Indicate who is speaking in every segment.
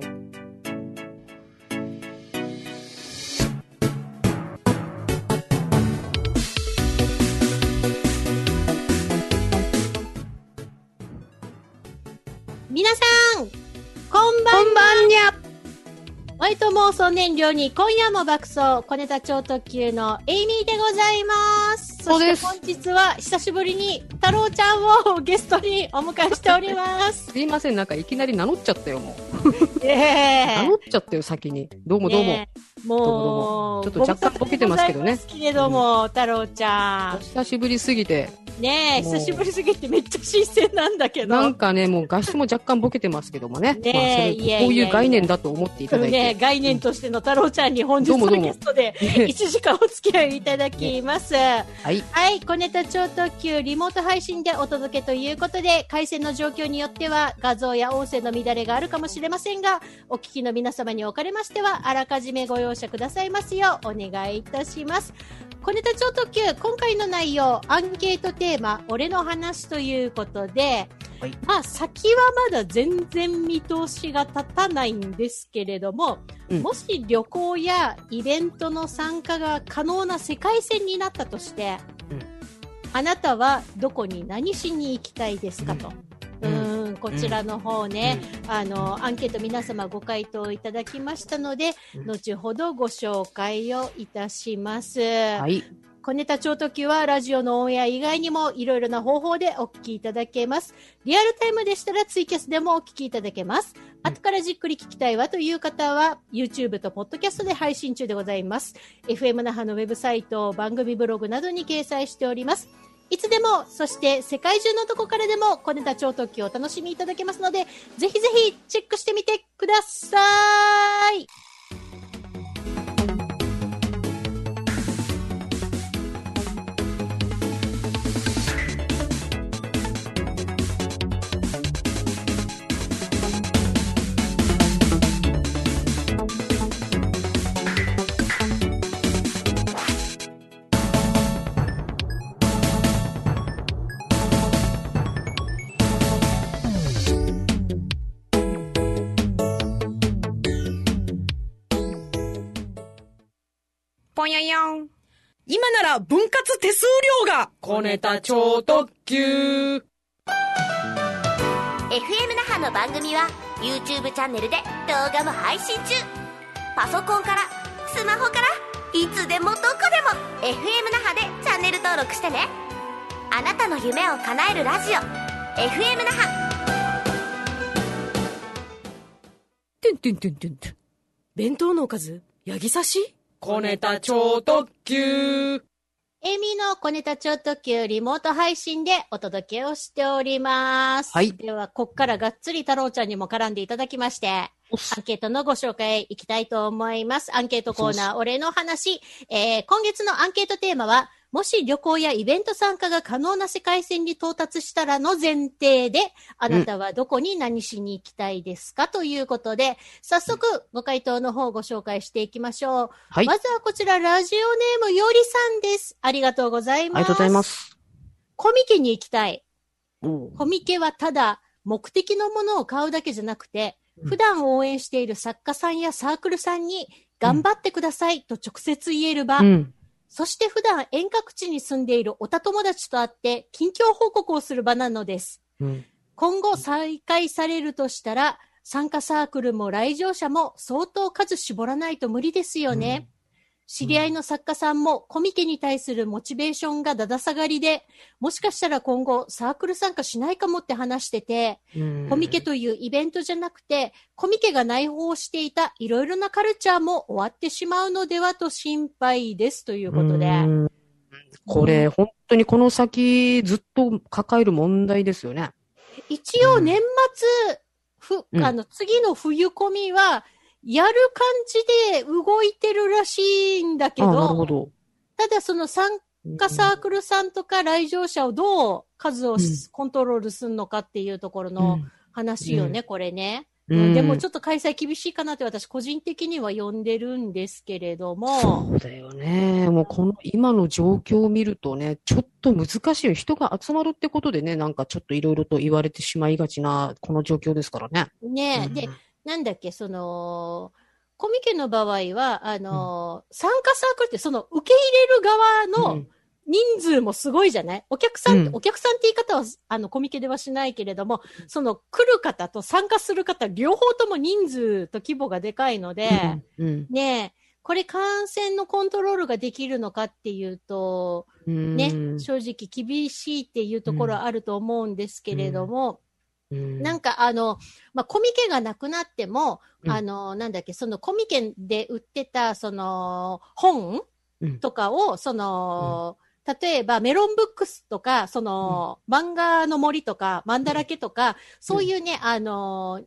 Speaker 1: はい
Speaker 2: 皆さん、こんばん
Speaker 1: ばんにゃ
Speaker 2: ワイト妄想燃料に今夜も爆走、小ネタ超特急のエイミーでございます。
Speaker 1: そうで
Speaker 2: 本日は久しぶりに太郎ちゃんをゲストにお迎えしております。
Speaker 1: すいません、なんかいきなり名乗っちゃったよ、もう。
Speaker 2: え
Speaker 1: 名乗っちゃったよ、先に。どうもどうも。
Speaker 2: もう、
Speaker 1: ちょっと若干ボケてますけどね
Speaker 2: ご無沙汰でございますけれども、太郎ちゃ
Speaker 1: お久しぶりすぎて、
Speaker 2: ん。ねえ、久しぶりすぎてめっちゃ新鮮なんだけど。
Speaker 1: なんかね、もう画質も若干ボケてますけどもね。
Speaker 2: ねえ
Speaker 1: まあこういう概念だと思っていただい
Speaker 2: ね、
Speaker 1: て。
Speaker 2: 概念としての太郎ちゃんに本日のゲストで1時間お付き合いいただきます。
Speaker 1: はい。
Speaker 2: はい、小ネタ超特急リモート配信でお届けということで、回線の状況によっては画像や音声の乱れがあるかもしれませんが、お聞きの皆様におかれましては、あらかじめご容赦くださいますようお願いいたします。小ネタ超特急、今回の内容、アンケートテーマ、俺の話ということで、
Speaker 1: はい。
Speaker 2: まあ、先はまだ全然見通しが立たないんですけれども、
Speaker 1: うん。
Speaker 2: もし旅行やイベントの参加が可能な世界線になったとして、
Speaker 1: うん。
Speaker 2: あなたはどこに何しに行きたいですかと。う
Speaker 1: うん
Speaker 2: こちらの方ね、あの、アンケート皆様ご回答いただきましたので、
Speaker 1: うん。
Speaker 2: 後ほどご紹介をいたします。
Speaker 1: はい。
Speaker 2: 小ネタ超特急はラジオのオンエア以外にもいろいろな方法でお聞きいただけます。リアルタイムでしたらツイキャスでもお聞きいただけます。後からじっくり聞きたいわという方は YouTube とポッドキャストで配信中でございます。FM 那覇のウェブサイト、番組ブログなどに掲載しております。いつでも、そして世界中のどこからでも小ネタ超特急をお楽しみいただけますので、ぜひぜひチェックしてみてください。
Speaker 1: ぽんやん。
Speaker 3: 今なら分割手数料が。
Speaker 1: 小ネタ超特急。
Speaker 4: FM 那覇の番組は YouTube チャンネルで動画も配信中。パソコンからスマホからいつでもどこでも FM 那覇でチャンネル登録してね。あなたの夢を叶えるラジオ。FM 那覇。
Speaker 3: てんてんてんてんてん。弁当のおかず？ヤギ刺し？
Speaker 1: 小ネタ超特急。
Speaker 2: エミの小ネタ超特急リモート配信でお届けをしております。
Speaker 1: はい
Speaker 2: では、こっからがっつり太郎ちゃんにも絡んでいただきまして、アンケートのご紹介いきたいと思います。アンケートコーナー、俺の話。えー、今月のアンケートテーマは、もし旅行やイベント参加が可能な世界線に到達したらの前提で、あなたはどこに何しに行きたいですか、ということで、早速ご回答の方をご紹介していきましょう。
Speaker 1: はい。
Speaker 2: まずはこちら、ラジオネームよりさんです。ありがとうございます。
Speaker 1: ありがとうございま。す。
Speaker 2: コミケに行きたい。コミケはただ、目的のものを買うだけじゃなくて、
Speaker 1: うん
Speaker 2: 普段応援している作家さんやサークルさんに、頑張ってくださいと直接言える場。
Speaker 1: うん。
Speaker 2: そして普段遠隔地に住んでいるおた友達と会って、近況報告をする場なのです。
Speaker 1: うん。
Speaker 2: 今後再開されるとしたら、参加サークルも来場者も相当数絞らないと無理ですよね。知り合いの作家さんもコミケに対するモチベーションがだだ下がりで、もしかしたら今後サークル参加しないかもって話してて、
Speaker 1: うん
Speaker 2: コミケというイベントじゃなくて、コミケが内包していたいろいろなカルチャーも終わってしまうのではと心配ですということで。
Speaker 1: うんこれ、本当にこの先ずっと抱える問題ですよね。
Speaker 2: 一応年末、ふ、
Speaker 1: うん
Speaker 2: あの、次の冬コミは、やる感じで動いてるらしいんだけど、
Speaker 1: ど。
Speaker 2: ただその参加サークルさんとか来場者をどう数をし
Speaker 1: うん
Speaker 2: コントロールするのかっていうところの話よね、これね。
Speaker 1: うん
Speaker 2: でもちょっと開催厳しいかなって私個人的には呼んでるんですけれども、
Speaker 1: そうだよね。もうこの今の状況を見るとね、ちょっと難しいよ。人が集まるってことでね、なんかちょっといろいろと言われてしまいがちな、この状況ですからね。
Speaker 2: ねえ、
Speaker 1: うん
Speaker 2: で、なんだっけ、その、コミケの場合は、あの、参加サークルって、その、受け入れる側の人数もすごいじゃない？お客さん、
Speaker 1: うん。
Speaker 2: お客さんって言い方は、あの、コミケではしないけれども、その、来る方と参加する方、両方とも人数と規模がでかいので、
Speaker 1: うん
Speaker 2: ねえ、これ感染のコントロールができるのかっていうと、
Speaker 1: うん。
Speaker 2: ね、
Speaker 1: うん
Speaker 2: 正直厳しいっていうところはあると思うんですけれども、
Speaker 1: うん
Speaker 2: なんかあの、まあ、コミケがなくなっても、
Speaker 1: うん。
Speaker 2: あの、なんだっけ、そのコミケで売ってた、その、本
Speaker 1: うん。
Speaker 2: とかを、その、例えばメロンブックスとか、その、漫画の森とか、漫だらけとか、そういうね、あの、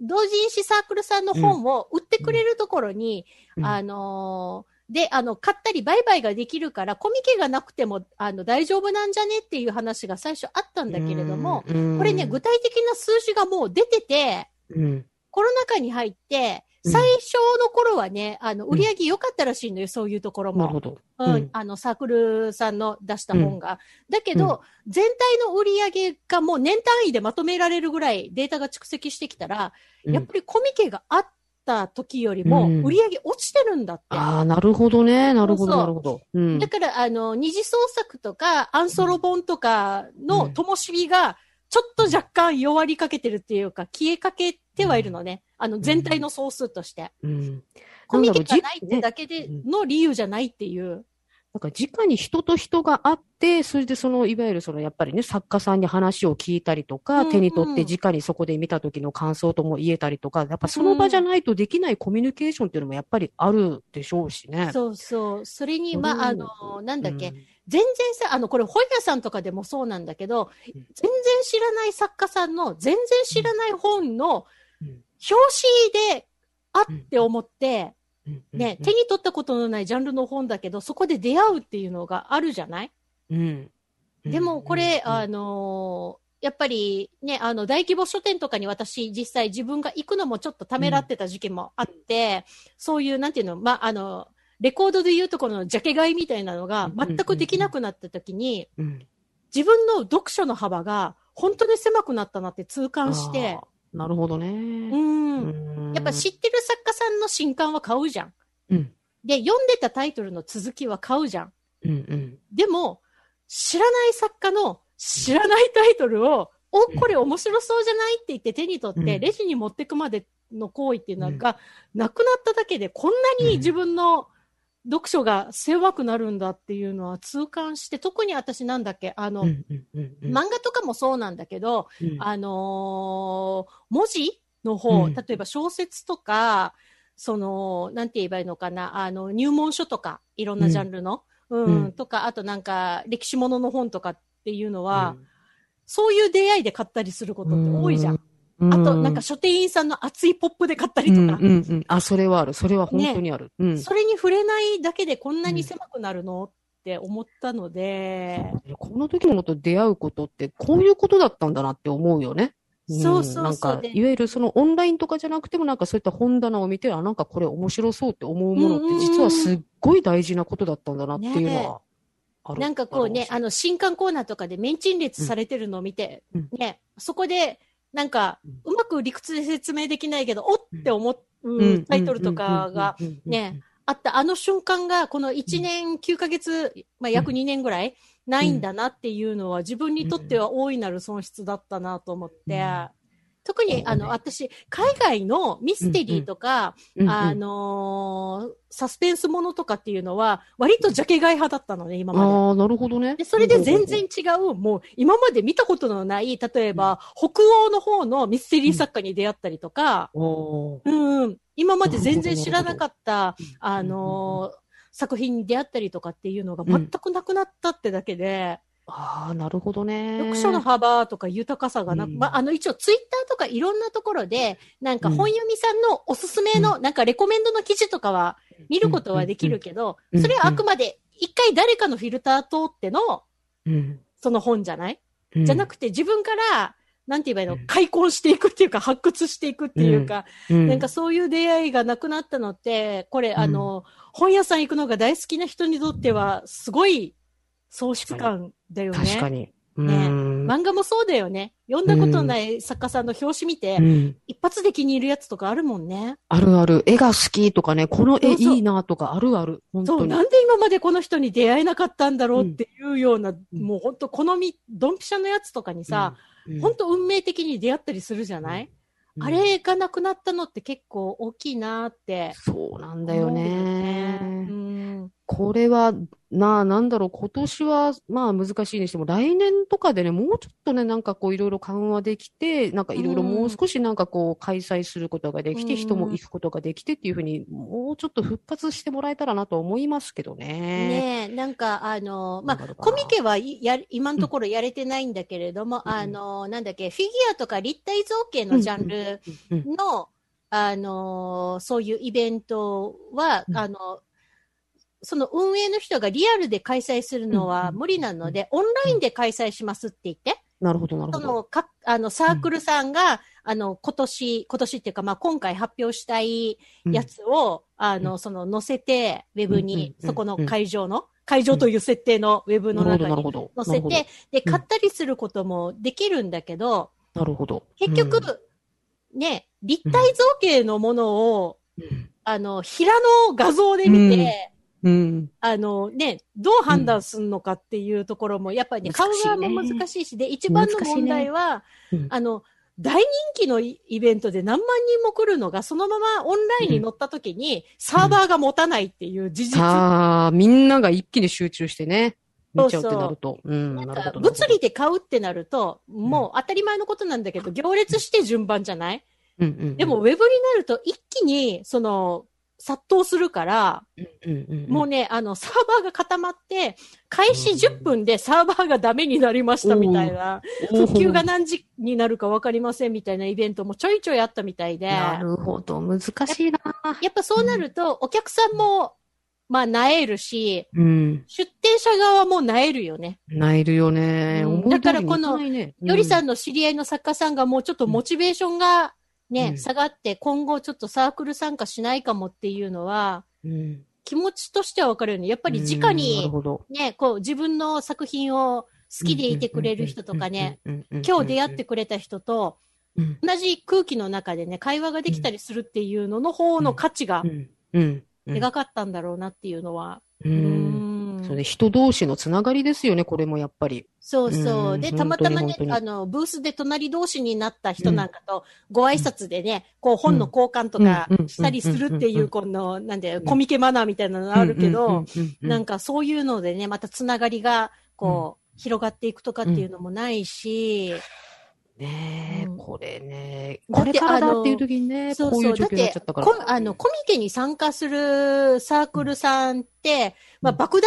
Speaker 2: 同人誌サークルさんの本を売ってくれるところに、
Speaker 1: うん。
Speaker 2: あので、あの、買ったり売買ができるから、コミケがなくても、あの、大丈夫なんじゃねっていう話が最初あったんだけれども、
Speaker 1: うん
Speaker 2: これね、具体的な数字がもう出てて、
Speaker 1: うん。
Speaker 2: コロナ禍に入って、
Speaker 1: うん。
Speaker 2: 最初の頃はね、あの、売り上げ良かったらしいのよ、そういうところも。
Speaker 1: なるほど。
Speaker 2: うん、
Speaker 1: うん。
Speaker 2: あの、サークルさんの出した本が。だけ
Speaker 1: うん。
Speaker 2: ど、全体の売り上げがもう年単位でまとめられるぐらいデータが蓄積してきたら、
Speaker 1: うん。
Speaker 2: やっぱりコミケがあった時よりも
Speaker 1: うん
Speaker 2: 売り上げ落ちてるんだって。
Speaker 1: ああ、なるほどね。なるほど、なるほど。うん
Speaker 2: だから、あの、二次創作とか、アンソロ本とかの
Speaker 1: うん
Speaker 2: 灯火が、ちょっと若干弱りかけてるっていうか、消えかけてはいるのね。あの、全体の総数として。
Speaker 1: うん。
Speaker 2: コミケがないってだけで
Speaker 1: ね
Speaker 2: の理由じゃないっていう。
Speaker 1: なんか直に人と人が会って、それでその、いわゆるその、やっぱりね、作家さんに話を聞いたりとか、
Speaker 2: うんうん。
Speaker 1: 手に取って直にそこで見た時の感想とも言えたりとか、やっぱその場じゃないとできないコミュニケーションっていうのもやっぱりあるでしょうしね。
Speaker 2: そうそう。それに、
Speaker 1: うん。
Speaker 2: まあ、あの、なんだっけ、
Speaker 1: うん。
Speaker 2: 全然さ、あの、これ本屋さんとかでもそうなんだけど、
Speaker 1: うん。
Speaker 2: 全然知らない作家さんの、全然知らない本の
Speaker 1: うん。
Speaker 2: 表紙で、あって思って、ね、手に取ったことのないジャンルの本だけど、そこで出会うっていうのがあるじゃない？
Speaker 1: うん。うん
Speaker 2: でもこれ、
Speaker 1: うん
Speaker 2: あのーやっぱりね、あの、大規模書店とかに私実際自分が行くのもちょっとためらってた時期もあって、そういう、なんていうの、まあ、あの、レコードでいうところのジャケ買いみたいなのが全くできなくなった時に、
Speaker 1: うん。
Speaker 2: 自分の読書の幅が本当に狭くなったなって痛感して
Speaker 1: なるほどね。
Speaker 2: うん。
Speaker 1: うん
Speaker 2: やっぱ知ってる作家さんの新刊は買うじゃん。
Speaker 1: うん。
Speaker 2: で、読んでたタイトルの続きは買うじゃん。
Speaker 1: うんうん。
Speaker 2: でも、知らない作家の知らないタイトルを、お、これ面白そうじゃないって言って手に取って、
Speaker 1: うん
Speaker 2: レジに持ってくまでの行為っていうの
Speaker 1: うん
Speaker 2: が、なくなっただけで、こんなに自分の読書が狭くなるんだっていうのは痛感して、特に私なんだっけ、あの、
Speaker 1: うんうんうんうん。
Speaker 2: 漫画とかもそうなんだけど、
Speaker 1: うん。
Speaker 2: あのー文字の方、
Speaker 1: うん。
Speaker 2: 例えば小説とか、その、なんて言えばいいのかな、あの、入門書とか、いろんなジャンルの、うん、
Speaker 1: うん
Speaker 2: とか、あとなんか、歴史ものの本とかっていうのは、そういう出会いで買ったりすることって多いじゃん。
Speaker 1: うん
Speaker 2: あと、なんか書店員さんの熱いポップで買ったりとか、
Speaker 1: うんうんうん。あ、それはある。それは本当にある。うん。
Speaker 2: それに触れないだけでこんなに狭くなるのって思ったので、
Speaker 1: この時のものと出会うことって、こういうことだったんだなって思うよね。ん
Speaker 2: そうそうそう
Speaker 1: なんか、
Speaker 2: で
Speaker 1: いわゆるそのオンラインとかじゃなくても、なんかそういった本棚を見て、あ、なんかこれ面白そうって思うものって、実はすっごい大事なことだったんだなっていうのはある。
Speaker 2: なんかこうね、あ
Speaker 1: の、
Speaker 2: の、新刊コーナーとかでメンチン列されてるのを見て、
Speaker 1: うん
Speaker 2: ね、そこで、なんか、うまく理屈で説明できないけど、おって思う、
Speaker 1: うん。
Speaker 2: タイトルとかが、ね、あったあの瞬間が、この1年9ヶ月、まあ、約2年ぐらい、ないんだなっていうのは、自分にとっては大いなる損失だったなと思って、
Speaker 1: うん
Speaker 2: 特に、あの、私、海外のミステリーとか、
Speaker 1: うんうん
Speaker 2: あのーサスペンスものとかっていうのは、割とジャケ買い派だったのね、今まで。
Speaker 1: ああ、なるほどね。
Speaker 2: で、それで全然違う、もう今まで見たことのない、例えば、北欧の方のミステリー作家に出会ったりとか、うん、うん、今まで全然知らなかった、
Speaker 1: うん
Speaker 2: あのー作品に出会ったりとかっていうのが全くなくなったってだけで、
Speaker 1: ああ、なるほどね。
Speaker 2: 読書の幅とか豊かさがなく、
Speaker 1: うん。
Speaker 2: まあ、あの、一応ツイッターとかいろんなところで、なんか本読みさんのおすすめの、なんかレコメンドの記事とかは見ることはできるけど、
Speaker 1: うん。
Speaker 2: それはあくまで一回誰かのフィルター通っての、
Speaker 1: うん、
Speaker 2: その本じゃない？
Speaker 1: うん。
Speaker 2: じゃなくて自分から、なんて言えばいいの？
Speaker 1: うん。
Speaker 2: 開墾していくっていうか、発掘していくっていうか、
Speaker 1: うん。
Speaker 2: なんかそういう出会いがなくなったのって、これ、
Speaker 1: ん
Speaker 2: あの、本屋さん行くのが大好きな人にとっては、すごい喪失感だよね。
Speaker 1: 確かに。
Speaker 2: ね
Speaker 1: うん
Speaker 2: 漫画もそうだよね。読んだことない作家さんの表紙見て、
Speaker 1: うん。
Speaker 2: 一発で気に入るやつとかあるもんね。
Speaker 1: あるある。絵が好きとかね、この絵
Speaker 2: そうそう
Speaker 1: いいなとかあるある。本
Speaker 2: そう、
Speaker 1: 当に。
Speaker 2: なんで今までこの人に出会えなかったんだろうっていうような、
Speaker 1: ん
Speaker 2: もう本当好み、ドンピシャのやつとかにさ、
Speaker 1: うん、
Speaker 2: 本当運命的に出会ったりするじゃない、
Speaker 1: うん
Speaker 2: あれがなくなったのって結構大きいなーって。
Speaker 1: そうなんだよね。
Speaker 2: うん。
Speaker 1: これは、なあ、なんだろう、今年は、まあ難しいにしても、来年とかでね、もうちょっとね、なんかこういろいろ緩和できて、なんかいろいろもう少しなんかこう開催することができて、
Speaker 2: うん
Speaker 1: 人も行くことができてっていうふうに、もうちょっと復活してもらえたらなと思いますけどね。
Speaker 2: ねえ、なんか、あの、まあ、コミケはいや、今のところやれてないんだけれども、
Speaker 1: うん
Speaker 2: あの、なんだっけ、フィギュアとか立体造形のジャンル
Speaker 1: うん
Speaker 2: の、あの、そういうイベントは、
Speaker 1: うん。
Speaker 2: あの、その運営の人がリアルで開催するのは
Speaker 1: うん
Speaker 2: 無理なので、オンラインで開催しますって言って、
Speaker 1: なるほど、なるほど。
Speaker 2: その、か、あの、サークルさんが、あの、今年、今年っていうか、まあ、今回発表したいやつを、あの、その、載せて、ウェブに、
Speaker 1: うん
Speaker 2: そこの会場の、会場という設定のウェブの中に。載せて、で、買ったりすることもできるんだけど、
Speaker 1: なるほど。
Speaker 2: 結局、ね、立体造形のものを、
Speaker 1: うん、
Speaker 2: あの、平の画像で見て、
Speaker 1: うん。
Speaker 2: あのね、どう判断するのかっていうところも、やっぱりね、買う側も難しいし、で、一番の問題は、
Speaker 1: うん
Speaker 2: あの、大人気のイイベントで何万人も来るのが、そのままオンラインに乗った時に、サーバーが持たないっていう事実。
Speaker 1: さあ、みんなが一気に集中してね、見ちゃうって
Speaker 2: そうそう
Speaker 1: なると。うん、
Speaker 2: なんか。物理で買うってなると、もう当たり前のことなんだけど、行列して順番じゃない？
Speaker 1: うんうんうん、
Speaker 2: でも、ウェブになると一気に、その、殺到するから、
Speaker 1: うんうんうん、
Speaker 2: もうね、あの、サーバーが固まって、開始10分でサーバーがダメになりましたみたいな、
Speaker 1: うん、
Speaker 2: 復旧が何時になるかわかりませんみたいなイベントもちょいちょいあったみたいで、
Speaker 1: な
Speaker 2: や
Speaker 1: るほど、難しいな。
Speaker 2: っぱそうなると、お客さんも、まあ、なえるし、
Speaker 1: うん。
Speaker 2: 出店者側もなえるよね。
Speaker 1: 泣いるよね。
Speaker 2: うんだからこのよりさ
Speaker 1: ん、
Speaker 2: んの知り合いの作家さんがもうちょっとモチベーションがね、
Speaker 1: うん
Speaker 2: 下がって、今後ちょっとサークル参加しないかもっていうのは、
Speaker 1: うん、
Speaker 2: 気持ちとしてはわかるよね。やっぱり直に、ね、こう自分の作品を好きでいてくれる人とかね、、今日出会ってくれた人と、
Speaker 1: うん、
Speaker 2: 同じ空気の中でね、会話ができたりするっていうのの方の価値が。描かったんだろうなっていうのは。
Speaker 1: う。
Speaker 2: うんん
Speaker 1: それ人同士のつながりですよね、これもやっぱり。
Speaker 2: そうそう。う。
Speaker 1: ん
Speaker 2: で、たまたまねあの、ブースで隣同士になった人なんかと、ご挨拶でね、こう本の交換とか
Speaker 1: うん。
Speaker 2: したりするっていう、この、なんで、
Speaker 1: ん。
Speaker 2: コミケマナーみたいなのあるけど、なん。かそういうのでね、またつながりが、こう、広がっていくとかっていうのもないし、
Speaker 1: ねえ、
Speaker 2: うん。
Speaker 1: これね、
Speaker 2: だって
Speaker 1: これからだっていう時にね、
Speaker 2: そうそう。
Speaker 1: こういう
Speaker 2: だってあの、コミケに参加するサークルさんって、まあ、
Speaker 1: うん
Speaker 2: 莫大な売り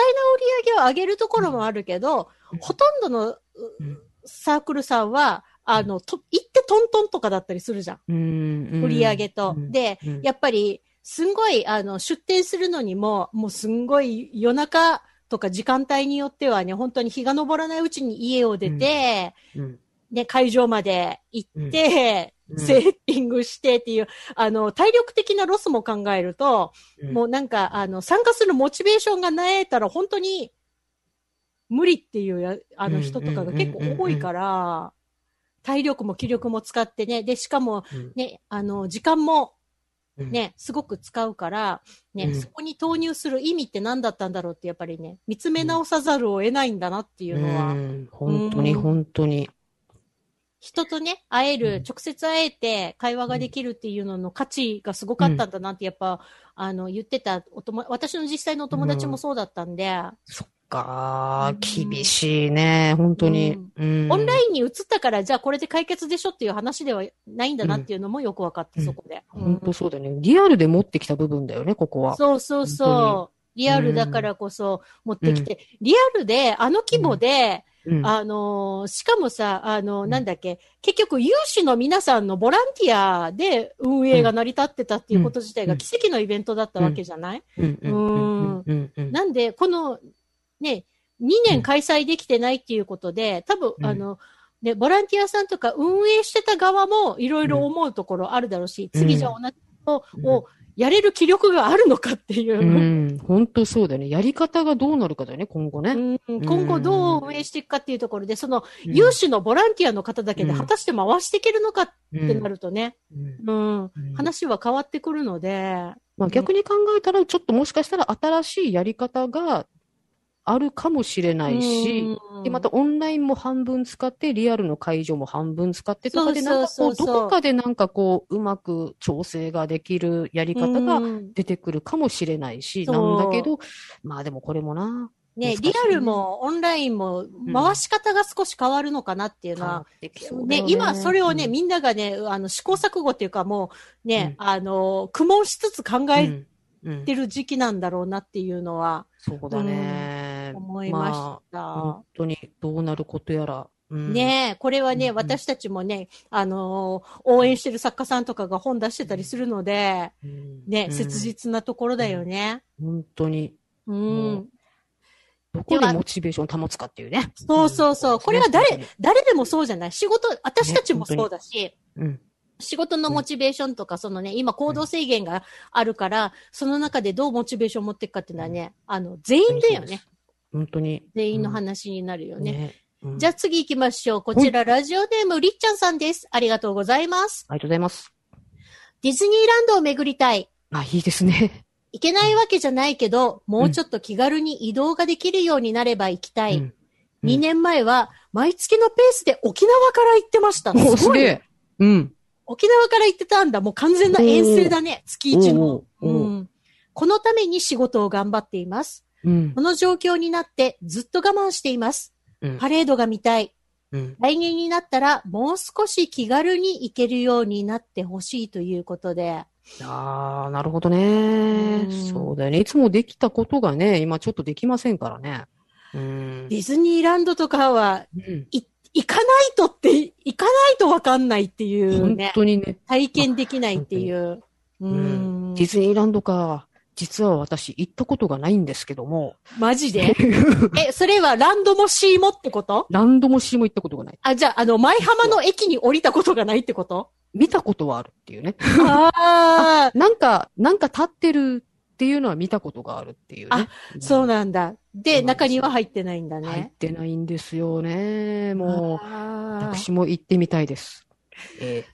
Speaker 2: 上げを上げるところもあるけど、
Speaker 1: うん。
Speaker 2: ほとんどのう
Speaker 1: うん。
Speaker 2: サークルさんは、あの、と、行ってトントンとかだったりするじゃん。
Speaker 1: うんうん。
Speaker 2: 売り上げと。
Speaker 1: うん。
Speaker 2: で、
Speaker 1: うん。
Speaker 2: やっぱり、すんごい、あの、出店するのにも、もうすんごい夜中とか時間帯によってはね、本当に日が昇らないうちに家を出て、
Speaker 1: うん
Speaker 2: ね、会場まで行って、
Speaker 1: うん。
Speaker 2: セッティングしてっていう、あの、体力的なロスも考えると、
Speaker 1: うん。
Speaker 2: もうなんか、あの、参加するモチベーションがなえたら本当に無理っていうや、あの
Speaker 1: うん
Speaker 2: 人とかが結構多いから、体力も気力も使ってね、で、しかも
Speaker 1: うん。
Speaker 2: ね、あの、時間も
Speaker 1: うん。
Speaker 2: ね、すごく使うから、ね、
Speaker 1: うん。
Speaker 2: そこに投入する意味って何だったんだろうって、やっぱりね、見つめ直さざるを得ないんだなっていうのは、
Speaker 1: うん。本当に
Speaker 2: うん。
Speaker 1: 本当に。
Speaker 2: 人とね、会える、
Speaker 1: うん。
Speaker 2: 直接会えて会話ができるっていうのの価値がすごかったんだなって、やっぱ、あの、言ってたお友、私の実際のお友達もそうだったんで、
Speaker 1: そっか
Speaker 2: うん。
Speaker 1: 厳しいね、本当に。うん。
Speaker 2: オンラインに移ったから、じゃあこれで解決でしょっていう話ではないんだなっていうのもよく分かった、
Speaker 1: うん。
Speaker 2: そこで。
Speaker 1: 本当そうだね。リアルで持ってきた部分だよね、ここは。
Speaker 2: そうそう
Speaker 1: 本
Speaker 2: そう。リアルだからこそ持ってきて、リアルで、あの規模で、
Speaker 1: うん。
Speaker 2: あのーしかもさ、あのなんだっけ、結局有志の皆さんのボランティアで運営が成り立ってたっていうこと自体が
Speaker 1: うん。
Speaker 2: 奇跡のイベントだったわけじゃない、
Speaker 1: うん。
Speaker 2: なんで、この、ね、2年開催できてないっていうことで、多分、
Speaker 1: うん。
Speaker 2: あの、ね、ボランティアさんとか運営してた側もいろいろ思うところあるだろうし、
Speaker 1: うん。
Speaker 2: 次じゃあ同じことをやれる気力があるのかっていうう。
Speaker 1: ん。本当そうだよね。やり方がどうなるかだよね、今後ね。
Speaker 2: うん今後どう運営していくかっていうところで、その、
Speaker 1: うん
Speaker 2: 有志のボランティアの方だけで
Speaker 1: うん
Speaker 2: 果たして回していけるのかってな
Speaker 1: る。
Speaker 2: るとね、
Speaker 1: うん
Speaker 2: うん、話は変わってくるので、
Speaker 1: まあ、逆に考えたら、ちょっともしかしたら新しいやり方があるかもしれないし、
Speaker 2: うん。
Speaker 1: で、またオンラインも半分使って、リアルの会場も半分使ってとかで、なんかこう、どこかでなんかこう、うまく調整ができるやり方が
Speaker 2: うん。
Speaker 1: 出てくるかもしれないし、なんだけど、まあでもこれもな、
Speaker 2: ね、リアルもオンラインも回し方が少し変わるのかなっていうのは、ね。
Speaker 1: よ、
Speaker 2: 今それをね、
Speaker 1: うん。
Speaker 2: みんながね、あの、試行錯誤っていうかもうね、
Speaker 1: う
Speaker 2: あの、苦悶しつつ考えてる時期なんだろうなっていうのは。
Speaker 1: そうだね。
Speaker 2: 思いまし
Speaker 1: あ
Speaker 2: た。
Speaker 1: 本当にどうなることやら。うん
Speaker 2: ねえ、これはね、
Speaker 1: うん
Speaker 2: 私たちもね、あのー応援してる作家さんとかが本出してたりするので、
Speaker 1: うん
Speaker 2: ね、
Speaker 1: うん
Speaker 2: 切実なところだよね。
Speaker 1: 本当に、
Speaker 2: うん。
Speaker 1: もどこでモチベーション保つかっていうね。
Speaker 2: そうそうそう。これは誰、誰でもそうじゃない仕事、私たちも
Speaker 1: ね
Speaker 2: そうだし、
Speaker 1: うん。
Speaker 2: 仕事のモチベーションとか、そのね、今行動制限があるから、その中でどうモチベーションを持っていくかっていうのはね、あの、全員だよね。
Speaker 1: 本当に。
Speaker 2: 全員の話になるよね。
Speaker 1: ね。うん
Speaker 2: じゃあ次行きましょう。こちら、ラジオネーム、りっちゃんさんです。ありがとうございます。
Speaker 1: ありがとうございます。
Speaker 2: ディズニーランドを巡りたい。
Speaker 1: あ、いいですね。
Speaker 2: 行けないわけじゃないけど、もうちょっと気軽に移動ができるようになれば行きたい。
Speaker 1: うん
Speaker 2: 2年前は、毎月のペースで沖縄から行ってました。
Speaker 1: お、す
Speaker 2: ごい。
Speaker 1: うん。
Speaker 2: 沖縄から行ってたんだ。もう完全な遠征だね。月一の。
Speaker 1: う
Speaker 2: ん。このために仕事を頑張っています。
Speaker 1: うん
Speaker 2: こ。の状況になってずっと我慢しています。
Speaker 1: うん
Speaker 2: パレードが見たい。
Speaker 1: うん。
Speaker 2: 来年になったらもう少し気軽に行けるようになってほしいということで。
Speaker 1: ああ、なるほどね
Speaker 2: う。ん
Speaker 1: そうだよね。いつもできたことがね、今ちょっとできませんからね。うん。
Speaker 2: ディズニーランドとかは
Speaker 1: うん
Speaker 2: 行かないとって、行かないとわかんないっていう
Speaker 1: 本
Speaker 2: ね。
Speaker 1: 当にね。
Speaker 2: 体験できないっていう。う
Speaker 1: うん
Speaker 2: ん
Speaker 1: デ。ィズニーランドか。実は私行ったことがないんですけども。
Speaker 2: マジで？え、それはランドもシーもってこと？
Speaker 1: ランドもシーも行ったことがない。
Speaker 2: あ、じゃあ、あの、舞浜の駅に降りたことがないってこと？
Speaker 1: 見たことはあるっていうね。
Speaker 2: あ あ、
Speaker 1: なんか、なんか立ってるっていうのは見たことがあるっていうね。
Speaker 2: あそうなんだ。で、中には入ってないんだ
Speaker 1: 入っ
Speaker 2: ね。
Speaker 1: てないんですよね。もう、私も行ってみたいです。え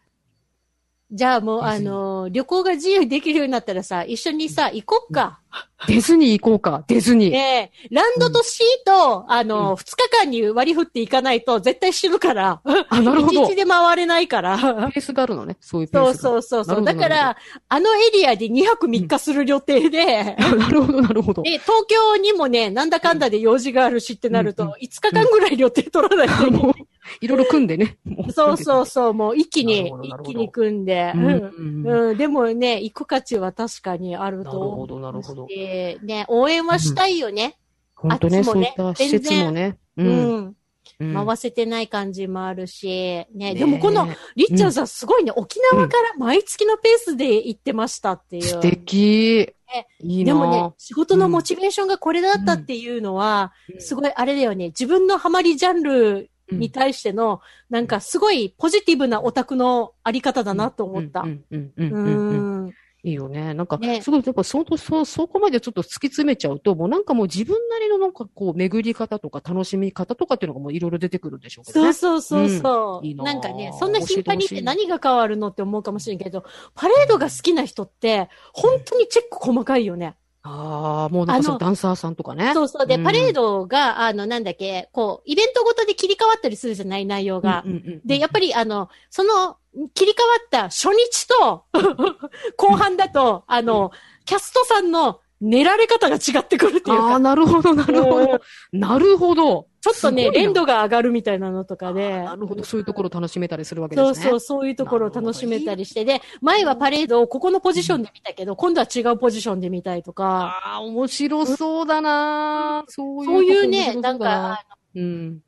Speaker 2: じゃあもう、あの、旅行が自由にできるようになったらさ、一緒にさ、行こっか。
Speaker 1: ーディズニー行こうか、ディズニー。
Speaker 2: ねえ、ランドとシーと、あの、
Speaker 1: うん
Speaker 2: 二、日間に割り振っていかないと絶対死ぬから。
Speaker 1: あ、なるほど。
Speaker 2: 一日で回れないから。
Speaker 1: ペースがあるのね。そういうペ
Speaker 2: そう
Speaker 1: ースが。
Speaker 2: そうそうそう。だから、あのエリアで2泊3日する予定で、
Speaker 1: なるほど、なるほど。
Speaker 2: で、東京にもね、なんだかんだで用事があるしってなると、
Speaker 1: うんうん
Speaker 2: 5日間ぐらい予定取らないといけない
Speaker 1: もう、いろいろ組んでね。も
Speaker 2: そうそうそう、もう一気に一気に組んで、
Speaker 1: うん
Speaker 2: うん
Speaker 1: うんうん
Speaker 2: うん、でもね、行く価値は確かにあると思う。
Speaker 1: なるほどなるほど
Speaker 2: でね、応援はしたいよね。
Speaker 1: 本当ね、
Speaker 2: あっちもね。
Speaker 1: そういった施設もね。
Speaker 2: う。
Speaker 1: うん。
Speaker 2: ん。
Speaker 1: うん。
Speaker 2: 回せてない感じもあるし、ね、
Speaker 1: ね
Speaker 2: でもこの、りっちゃんさ、すごいね、沖縄から毎月のペースで行ってましたっていう。
Speaker 1: 素敵。いいな
Speaker 2: でもね、仕事のモチベーションがこれだったっていうのは、すごいあれだよね、自分のハマりジャンルに対しての、なんかすごいポジティブなオタクのあり方だなと思った。
Speaker 1: う。んいいよね。なんか
Speaker 2: ね、
Speaker 1: すごい、やっぱそ、そ、そこまでちょっと突き詰めちゃうと、もうなんかもう自分なりのなんかこう、巡り方とか楽しみ方とかっていうのがもういろいろ出てくるんでしょうけどね。
Speaker 2: そうそうそうそう。
Speaker 1: うんいいなぁ
Speaker 2: なんかね、そんな頻繁に行って何が変わるのって思うかもしれんけど、パレードが好きな人って、本当にチェック細かいよね。
Speaker 1: ああ、もうなんかそ
Speaker 2: あの
Speaker 1: のダンサーさんとかね。
Speaker 2: そうそう。で、
Speaker 1: うん
Speaker 2: パレードが、あの、なんだっけ、こう、イベントごとで切り替わったりするじゃない、内容が。で、やっぱり、あの、その、切り替わった初日と、後半だと、あの、キャストさんの練られ方が違ってくるっていう
Speaker 1: ああ、
Speaker 2: か、
Speaker 1: なるほど、なるほ
Speaker 2: うん。
Speaker 1: ど。なるほど。
Speaker 2: ちょっとね、
Speaker 1: すごいな。
Speaker 2: 連度が上がるみたいなのとかで。
Speaker 1: なるほど、そういうところを楽しめたりするわけですね。
Speaker 2: そうそう、そういうところを楽しめたりして、で、前はパレードをここのポジションで見たけど、今度は違うポジションで見たいとか、
Speaker 1: ああ、面白そうだなそういう
Speaker 2: そういうね、なんか、あ
Speaker 1: うん。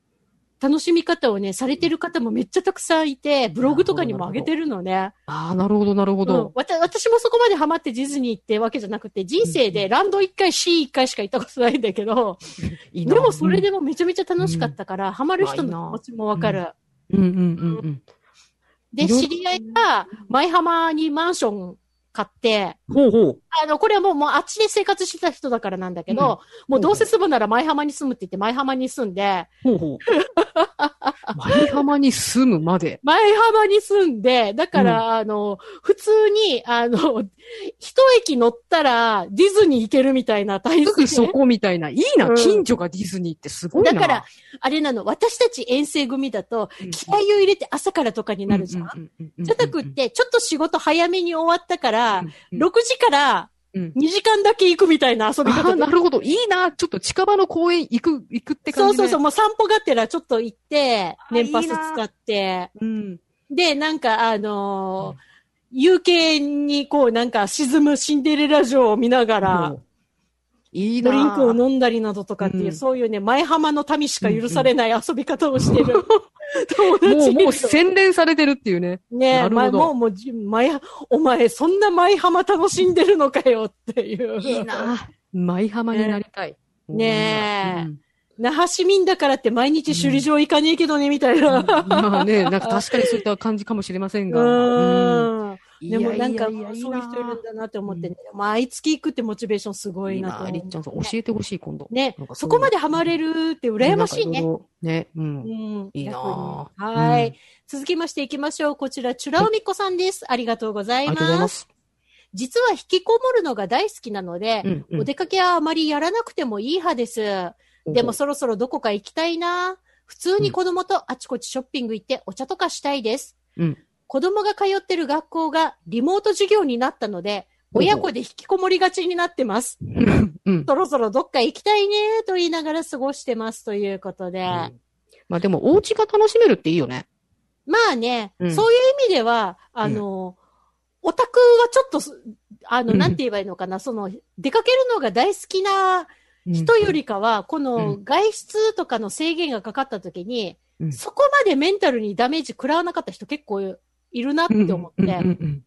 Speaker 2: の楽しみ方をね、されてる方もめっちゃたくさんいて、ブログとかにも上げてるのね。
Speaker 1: ああ、なるほど、なるほ
Speaker 2: うん
Speaker 1: ど。
Speaker 2: わた私もそこまでハマってディズニーってわけじゃなくて、人生でランド1回、シー1回しか行ったことないんだけど、
Speaker 1: いいな
Speaker 2: でもそれでもめちゃめちゃ楽しかったから、ハマる人の気持ちもわかる。
Speaker 1: うんうんうんうん。
Speaker 2: で、知り合いが、舞浜にマンション買って、
Speaker 1: ほうほう。
Speaker 2: あの、これはもう、もうあっちで生活してた人だからなんだけど、もうどうせ住むなら舞浜に住むって言って舞浜に住んで、
Speaker 1: ほうほう。舞浜に住むまで。
Speaker 2: 舞浜に住んで、だから、あの、普通に、あの、一駅乗ったらディズニー行けるみたいな体
Speaker 1: すぐそ
Speaker 2: 制。
Speaker 1: こみたいな。いいな、
Speaker 2: うん
Speaker 1: 近所がディズニーってすごいな。
Speaker 2: だから、あれなの、私たち遠征組だと、
Speaker 1: うん
Speaker 2: 気合を入れて朝からとかになるじゃん。
Speaker 1: うんうんうんうん
Speaker 2: じゃなくって、ちょっと仕事早めに終わったから、
Speaker 1: うん
Speaker 2: 6時から
Speaker 1: うん
Speaker 2: 2時間だけ行くみたいな遊び方で
Speaker 1: なるほど。いいな。ちょっと近場の公園行く、行くって感じ、ね。
Speaker 2: そうそうそう、もう散歩がてらちょっと行って、
Speaker 1: あ
Speaker 2: 年パス使って、
Speaker 1: う。うん。
Speaker 2: で、なんかあのー夕景にこうなんか沈むシンデレラ城を見ながら、
Speaker 1: いいな。
Speaker 2: ドリンクを飲んだりなどとかっていう、
Speaker 1: うん
Speaker 2: そういうね、前浜の民しか許されない遊び方をしてる。友達
Speaker 1: もう、もう洗練されてるっていうね。
Speaker 2: ねえ、前もう、もうじ、前、お前、そんな前浜楽しんでるのかよっていう。
Speaker 1: いいな。舞浜になりたい。
Speaker 2: ねえ
Speaker 1: うん
Speaker 2: 那覇市民だからって毎日首里城行かねえけどね、みたいな。
Speaker 1: まあね、なんか確かにそういった感じかもしれません
Speaker 2: う
Speaker 1: が。うん
Speaker 2: ん。でもなんか、そういう人いるんだなって思ってね。毎月行くってモチベーションすご
Speaker 1: いい
Speaker 2: いなと。
Speaker 1: りっちゃんさん、教えてほしい、今度。
Speaker 2: ねそこまでハマれるって羨ましいね。
Speaker 1: ね、う。
Speaker 2: うんん。
Speaker 1: いいな
Speaker 2: はい、
Speaker 1: うん
Speaker 2: 続きまして行きましょう。こちら、チュラオミコさんです。ありがとうござい
Speaker 1: ありがとうござい
Speaker 2: ま。
Speaker 1: ますす。
Speaker 2: 実は引きこもるのが大好きなので、
Speaker 1: うんうん
Speaker 2: お出かけはあまりやらなくてもいい派です。でもそろそろどこか行きたいな。普通に子供とあちこちショッピング行ってお茶とかしたいです。
Speaker 1: うん
Speaker 2: 子供が通ってる学校がリモート授業になったので、親子で引きこもりがちになってます。
Speaker 1: うん。うん。
Speaker 2: そろそろどっか行きたいねと言いながら過ごしてますということで。
Speaker 1: まあでも、お家が楽しめるっていいよね。
Speaker 2: まあね、
Speaker 1: うん。
Speaker 2: そういう意味では、あの、オタクはちょっとす、あの、
Speaker 1: うん。
Speaker 2: なんて言えばいいのかな、その、出かけるのが大好きな人よりかは、この外出とかの制限がかかった時に、
Speaker 1: うん。
Speaker 2: そこまでメンタルにダメージ食らわなかった人結構いるなって思って、
Speaker 1: うんうんうん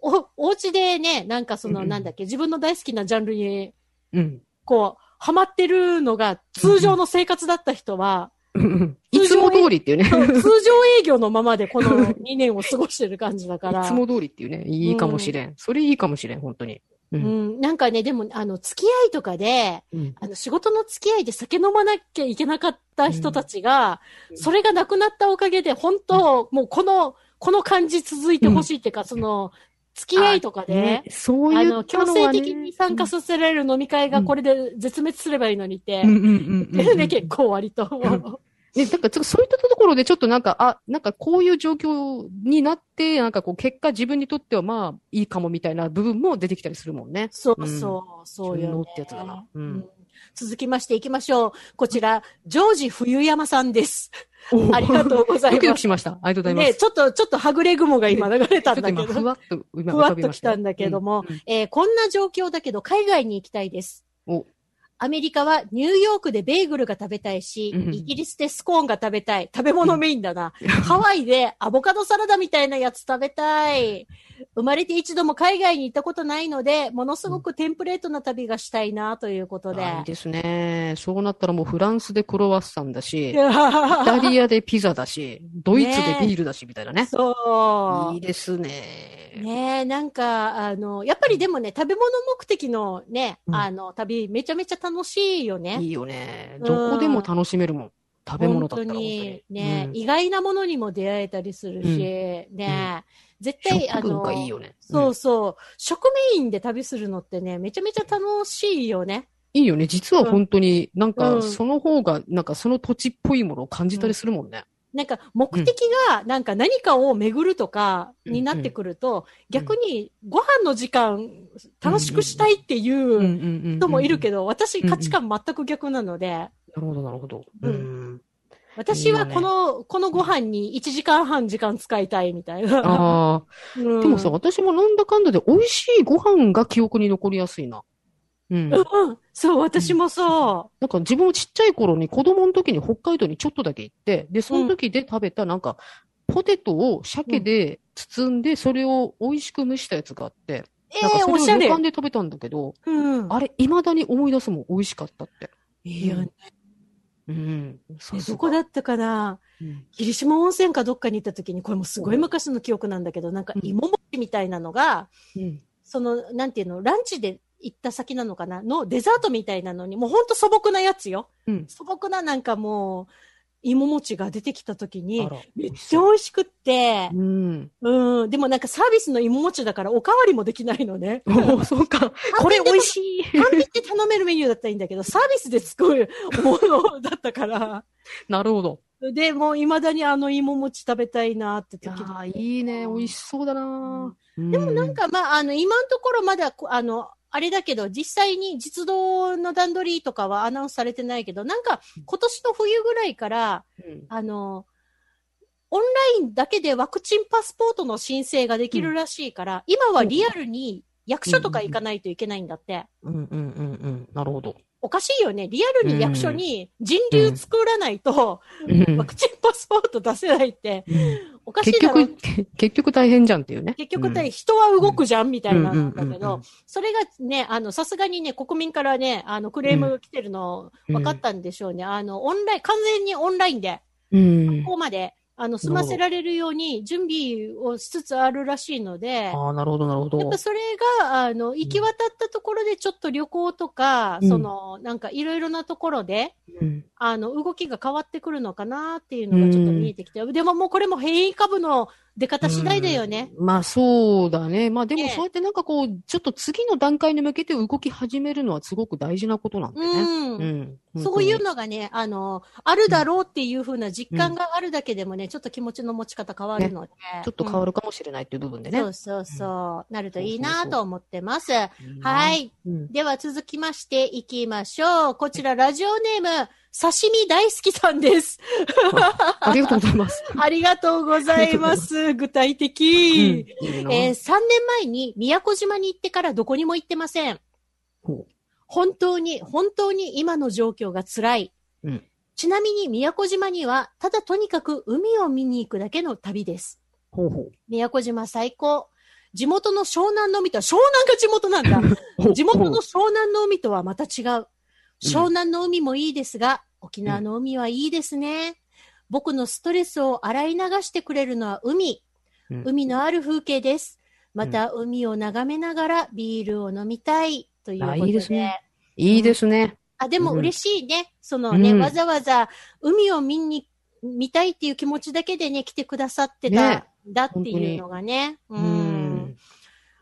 Speaker 2: お、お家でね、なんかその、
Speaker 1: うんうん
Speaker 2: なんだっけ、自分の大好きなジャンルに、
Speaker 1: うん
Speaker 2: こう、ハマってるのが通常の生活だった人は、
Speaker 1: うんうん。いつも通りっていうね。い
Speaker 2: 通常営業のままでこの 2年を過ごしてる感じだから。
Speaker 1: つも通りっていうね。いいかもしれん。それいいかもしれん、本当に。う。
Speaker 2: うんん、なんかね、でも、あの、付き合いとかで、
Speaker 1: うん
Speaker 2: あの、仕事の付き合いで酒飲まなきゃいけなかった人たちが、
Speaker 1: うん
Speaker 2: それがなくなったおかげで、本当、もうこの、この感じ続いてほしいっていうか、その、付き合いとかで、
Speaker 1: ねそう
Speaker 2: あの、
Speaker 1: いう
Speaker 2: 強制的に参加させられる飲み会がこれで絶滅すればいいのにって
Speaker 1: うん、うんうんうんうん。
Speaker 2: ね、結構割と。
Speaker 1: ね、なんかちょっとそういったところでちょっとなんか、あ、なんかこういう状況になって、なんかこう結果自分にとってはまあいいかもみたいな部分も出てきたりするもんね。
Speaker 2: そうそう、そうよ、ね
Speaker 1: 順応ってやつだなうん
Speaker 2: うん続きましていきましょう。こちら、ジョージ冬山さんです。ありがとうござい
Speaker 1: ドキド
Speaker 2: ます。
Speaker 1: キしました。ありがとうございます。
Speaker 2: ね、ちょっと、ちょっとはぐれ雲が今流れたんだけど、
Speaker 1: ふわっと今
Speaker 2: ふわっときたんだけども、
Speaker 1: うんうん
Speaker 2: えーこんな状況だけど海外に行きたいです。
Speaker 1: お
Speaker 2: アメリカはニューヨークでベーグルが食べたいし、
Speaker 1: うん
Speaker 2: イギリスでスコーンが食べたい。食べ物メインだな。ハワイでアボカドサラダみたいなやつ食べたい。生まれて一度も海外に行ったことないので、ものすごくテンプレートな旅がしたいなということで。
Speaker 1: あいいですね。そうなったらもうフランスでクロワッサンだし、イタリアでピザだし、ドイツでビールだし、みたいなね。
Speaker 2: そう。
Speaker 1: いいですね。
Speaker 2: ねえ、なんか、あの、やっぱりでもね、食べ物目的のね、
Speaker 1: うん
Speaker 2: あの、旅、めちゃめちゃ楽しいよね。
Speaker 1: いいよね。
Speaker 2: うん
Speaker 1: どこでも楽しめるもん。食べ物だったら本当に。
Speaker 2: に。ね、
Speaker 1: うん
Speaker 2: 意外なものにも出会えたりするし、
Speaker 1: うん
Speaker 2: ね、絶対、あの、
Speaker 1: 化いいよね。
Speaker 2: そうそう、食メインで旅するのってね、めちゃめちゃ楽しいよね。
Speaker 1: いいよね。実は本当に、なん
Speaker 2: う
Speaker 1: か、
Speaker 2: ん
Speaker 1: その方が、なんかその土地っぽいものを感じたりするもんね。
Speaker 2: なんか、目的が、なんか何かを巡るとかになってくると、逆にご飯の時間、楽しくしたいっていう人
Speaker 1: 人
Speaker 2: もいるけ
Speaker 1: ど。
Speaker 2: ど、私価値観全く逆なので、
Speaker 1: なるほど、なるほど。
Speaker 2: うん
Speaker 1: うん。
Speaker 2: 私はこの、このご飯に1時間半時間使いたいみたいな。
Speaker 1: ああ。
Speaker 2: うん
Speaker 1: でもさ、私もなんだかんだで美味しいご飯が記憶に残りやすいな。うん。
Speaker 2: うん、そう、私もそ
Speaker 1: なんか自分もちっちゃい頃に子供の時に北海道にちょっとだけ行って、で、その時で食べたなんか、ポテトを鮭で包んで、それを美味しく蒸したやつがあって、
Speaker 2: う。
Speaker 1: なんか
Speaker 2: ええおしゃれ
Speaker 1: 旅。館で食べたんだけど、
Speaker 2: うん。
Speaker 1: あれ、未だに思い出すもん、美味しかったって。
Speaker 2: いいよね。
Speaker 1: うん。さすが
Speaker 2: どこだったかな？
Speaker 1: うん
Speaker 2: 霧島温泉かどっかに行った時に、これもすごい昔の記憶なんだけど、なんか芋餅みたいなのが、
Speaker 1: うん。
Speaker 2: その、なんていうの、ランチで行った先なのかな？のデザートみたいなのに、もうほんと素朴なやつよ。
Speaker 1: うん。
Speaker 2: 素朴ななんかもう、芋餅が出てきた時にめっちゃ美味しくって、
Speaker 1: うん。
Speaker 2: うん、でもなんかサービスの芋餅だからおかわりもできないのね。
Speaker 1: おそうか。これ美味しい。
Speaker 2: 単品で頼めるメニューだったらいいんだけど、サービスで作るものだったから。
Speaker 1: なるほど。
Speaker 2: で、もう未だにあの芋餅食べたいなって時々
Speaker 1: ああ、いいね。美味しそうだな。
Speaker 2: で
Speaker 1: で
Speaker 2: もなん、かまあ、あの、今のところまだこ、あの、あれだけど、実際に実動の段取りとかはアナウンスされてないけど、なんか今年の冬ぐらいから、
Speaker 1: うん
Speaker 2: あの、オンラインだけでワクチンパスポートの申請ができるらしいから、今はリアルに役所とか行かないといけないんだって。
Speaker 1: うんうんうんうん。なるほど。
Speaker 2: おかしいよね。リアルに役所に人流作らないと、
Speaker 1: うん
Speaker 2: ワクチンパスポート出せないって、おかしい
Speaker 1: 結
Speaker 2: だろ。
Speaker 1: 局、け結局大変じゃんっていうね。
Speaker 2: 結局大人は動くじゃんみたいなんだけど、それがね、あの、さすがにね、国民からね、あの、クレーム来てるの分かったんでしょうね。あの、オンライン、完全にオンラインで、
Speaker 1: うん。
Speaker 2: ここまで、あの、済ませられるように準備をしつつあるらしいので、
Speaker 1: ああ、なるほど、なるほど。
Speaker 2: やっぱそれが、あの、行き渡ったところでちょっと旅行とか、
Speaker 1: うん。
Speaker 2: その、なんかいろいろなところで、
Speaker 1: うん
Speaker 2: あの、動きが変わってくるのかなっていうのがちょっと見えてきて、でももうこれも変異株の出方次第だよね。
Speaker 1: うんまあそうだね。まあでも
Speaker 2: ね
Speaker 1: そうやってなんかこう、ちょっと次の段階に向けて動き始めるのはすごく大事なことなんだよね。
Speaker 2: うん。
Speaker 1: うん。
Speaker 2: そういうのがね、あの、あるだろうっていうふうな実感があるだけでもね、ちょっと気持ちの持ち方変わるので。
Speaker 1: ちょっと変わるかもしれないっていう部分でね。
Speaker 2: そうそうそう。なるといい
Speaker 1: そうそうそう
Speaker 2: なと思ってます。
Speaker 1: い
Speaker 2: はい。
Speaker 1: うん。
Speaker 2: では続きましていきましょう。こちらラジオネーム、刺身大好きさんです。
Speaker 1: ありがとうございます。
Speaker 2: ありがとうございます。具体
Speaker 1: うん
Speaker 2: 的。
Speaker 1: いいな
Speaker 2: えー3年前に宮古島に行ってからどこにも行ってません。
Speaker 1: ほ
Speaker 2: 本当に、本当に今の状況が辛い。
Speaker 1: うん
Speaker 2: ちなみに宮古島には、ただとにかく海を見に行くだけの旅です。
Speaker 1: うほうほ
Speaker 2: 宮古島最高。地元の湘南の海とは、湘南が地元なんだ。
Speaker 1: う。
Speaker 2: 地元の
Speaker 1: ほ
Speaker 2: 湘南の海とはまた違う。湘南の海もいいですが、沖縄の海はいいですね。僕のストレスを洗い流してくれるのは海。
Speaker 1: うん
Speaker 2: 海のある風景です。また海を眺めながらビールを飲みたいということで。
Speaker 1: あいいですねいいですね。
Speaker 2: あ、でも
Speaker 1: うん
Speaker 2: 嬉しいね。そのね、
Speaker 1: うん
Speaker 2: わざわざ海を見に、見たいっていう気持ちだけでね、来てくださってた、
Speaker 1: ね
Speaker 2: だっていうのがね。う。
Speaker 1: うんん。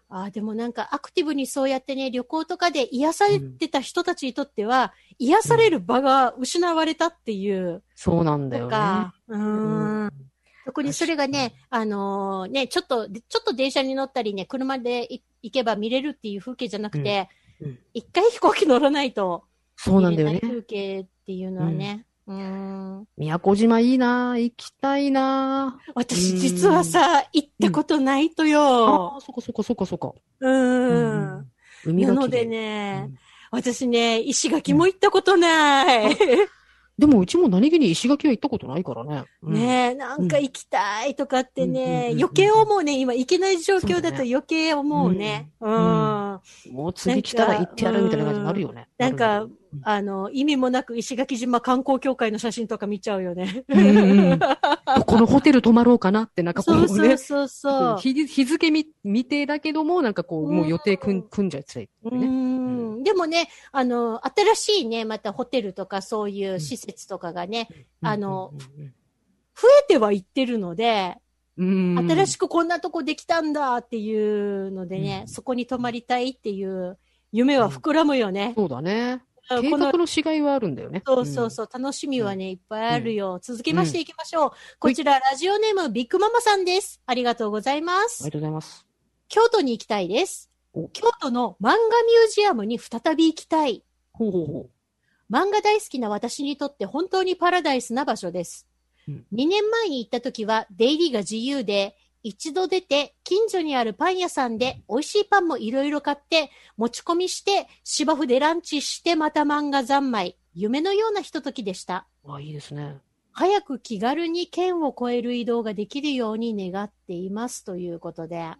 Speaker 2: あ、でもなんかアクティブにそうやってね、旅行とかで癒されてた人たちにとっては、癒される場が失われたっていう
Speaker 1: そうなんだよね。
Speaker 2: う
Speaker 1: うん
Speaker 2: ん。特にそれがね、あのーね、ちょっと、ちょっと電車に乗ったりね、車でい行けば見れるっていう風景じゃなくて
Speaker 1: うんうん、
Speaker 2: 一、回飛行機乗らないと、
Speaker 1: そうなんだよね。
Speaker 2: 風景っていうのはね。うん。
Speaker 1: 宮古島いいな行きたいな
Speaker 2: 私実はさ、行ったことないと
Speaker 1: あ
Speaker 2: よ。
Speaker 1: あ、そっかそっかそっかそっか。
Speaker 2: うん。
Speaker 1: 海
Speaker 2: なのでね、
Speaker 1: うん
Speaker 2: 私ね、石垣も行ったことない。
Speaker 1: でもうちも何気に石垣は行ったことないからね。うん
Speaker 2: ねえ、なんか行きたいとかって
Speaker 1: うんうんうん
Speaker 2: ね、
Speaker 1: うん
Speaker 2: 余計思うね。今行けない状況だと余計思うね。う。
Speaker 1: うんんもう次来たら行ってやるみたいな感じになるよね。
Speaker 2: なんか
Speaker 1: なる
Speaker 2: あの、意味もなく石垣島観光協会の写真とか見ちゃうよね。
Speaker 1: うんうんどこのホテル泊まろうかなって、なんかこ
Speaker 2: そう
Speaker 1: うね。
Speaker 2: そうそうそう。
Speaker 1: 日日付み未定だけども、なんかこう、もう予定組ん組んじゃいつらい、
Speaker 2: う
Speaker 1: ね。
Speaker 2: んでもね、あの、新しいね、またホテルとかそういう施設とかがね、あの増えてはいってるので、
Speaker 1: うん、うん
Speaker 2: 新しくこんなとこできたんだっていうのでね、
Speaker 1: うん
Speaker 2: そこに泊まりたいっていう夢は膨らむよね。
Speaker 1: そうだね。計画の違いはあるんだよね。
Speaker 2: そうそうそう、楽しみはね、いっぱいあるよ。続きましていきましょう。こちら、ラジオネームビッグママさんです。ありがとうございま
Speaker 1: あり
Speaker 2: す。
Speaker 1: がとうございます。
Speaker 2: 京都に行きたいです
Speaker 1: お。
Speaker 2: 京都の漫画ミュージアムに再び行きたい。
Speaker 1: ほうほうほ
Speaker 2: 漫画大好きな私にとって本当にパラダイスな場所です。
Speaker 1: うん
Speaker 2: 2年前に行った時は出入りが自由で、一度出て近所にあるパン屋さんで美味しいパンもいろいろ買って持ち込みして芝生でランチしてまた漫画三昧。夢のようなひとときでした。
Speaker 1: う。あ、いいですね。
Speaker 2: 早く気軽に県を越える移動ができるように願っていますということで。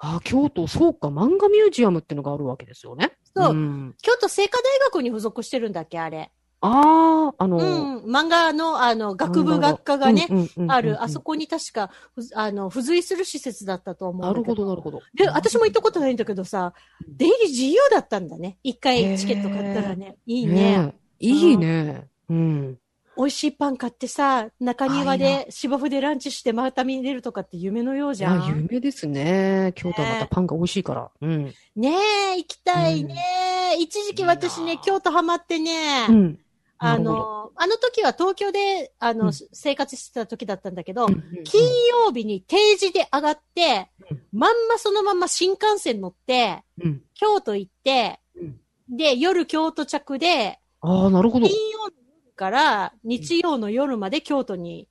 Speaker 1: あ、京都、そうか、漫画ミュージアムってのがあるわけですよね。
Speaker 2: そう、
Speaker 1: ん
Speaker 2: 京都精華大学に付属してるんだっけあれ。
Speaker 1: ああ、あの、
Speaker 2: うん、漫画の、あの、学部学科がね、ある、あそこに確か、ふあの、付随する施設だったと思う
Speaker 1: なるほど、なるほど。
Speaker 2: で、私も行ったことないんだけどさ、出入り自由だったんだね。一回チケット買ったらね。いいね。
Speaker 1: いいね。うん。
Speaker 2: 美味しいパン買ってさ、中庭で芝生でランチしてまた見れるとかって夢のようじゃ
Speaker 1: あ、
Speaker 2: ん。
Speaker 1: 夢ですね。京都はまた
Speaker 2: ね
Speaker 1: パンが美味しいから。うん。
Speaker 2: ねえ、行きたいね。一時期私ね京都ハマってね、
Speaker 1: うん。
Speaker 2: あの、あの時は東京で、あの、
Speaker 1: うん
Speaker 2: 生活してた時だったんだけど、
Speaker 1: うん
Speaker 2: 金曜日に定時で上がって、
Speaker 1: うん
Speaker 2: まんまそのまま新幹線乗って、
Speaker 1: うん。
Speaker 2: 京都行って、で、夜京都着で、
Speaker 1: ああ、なるほど
Speaker 2: 金。曜の夜から日曜の夜まで京都に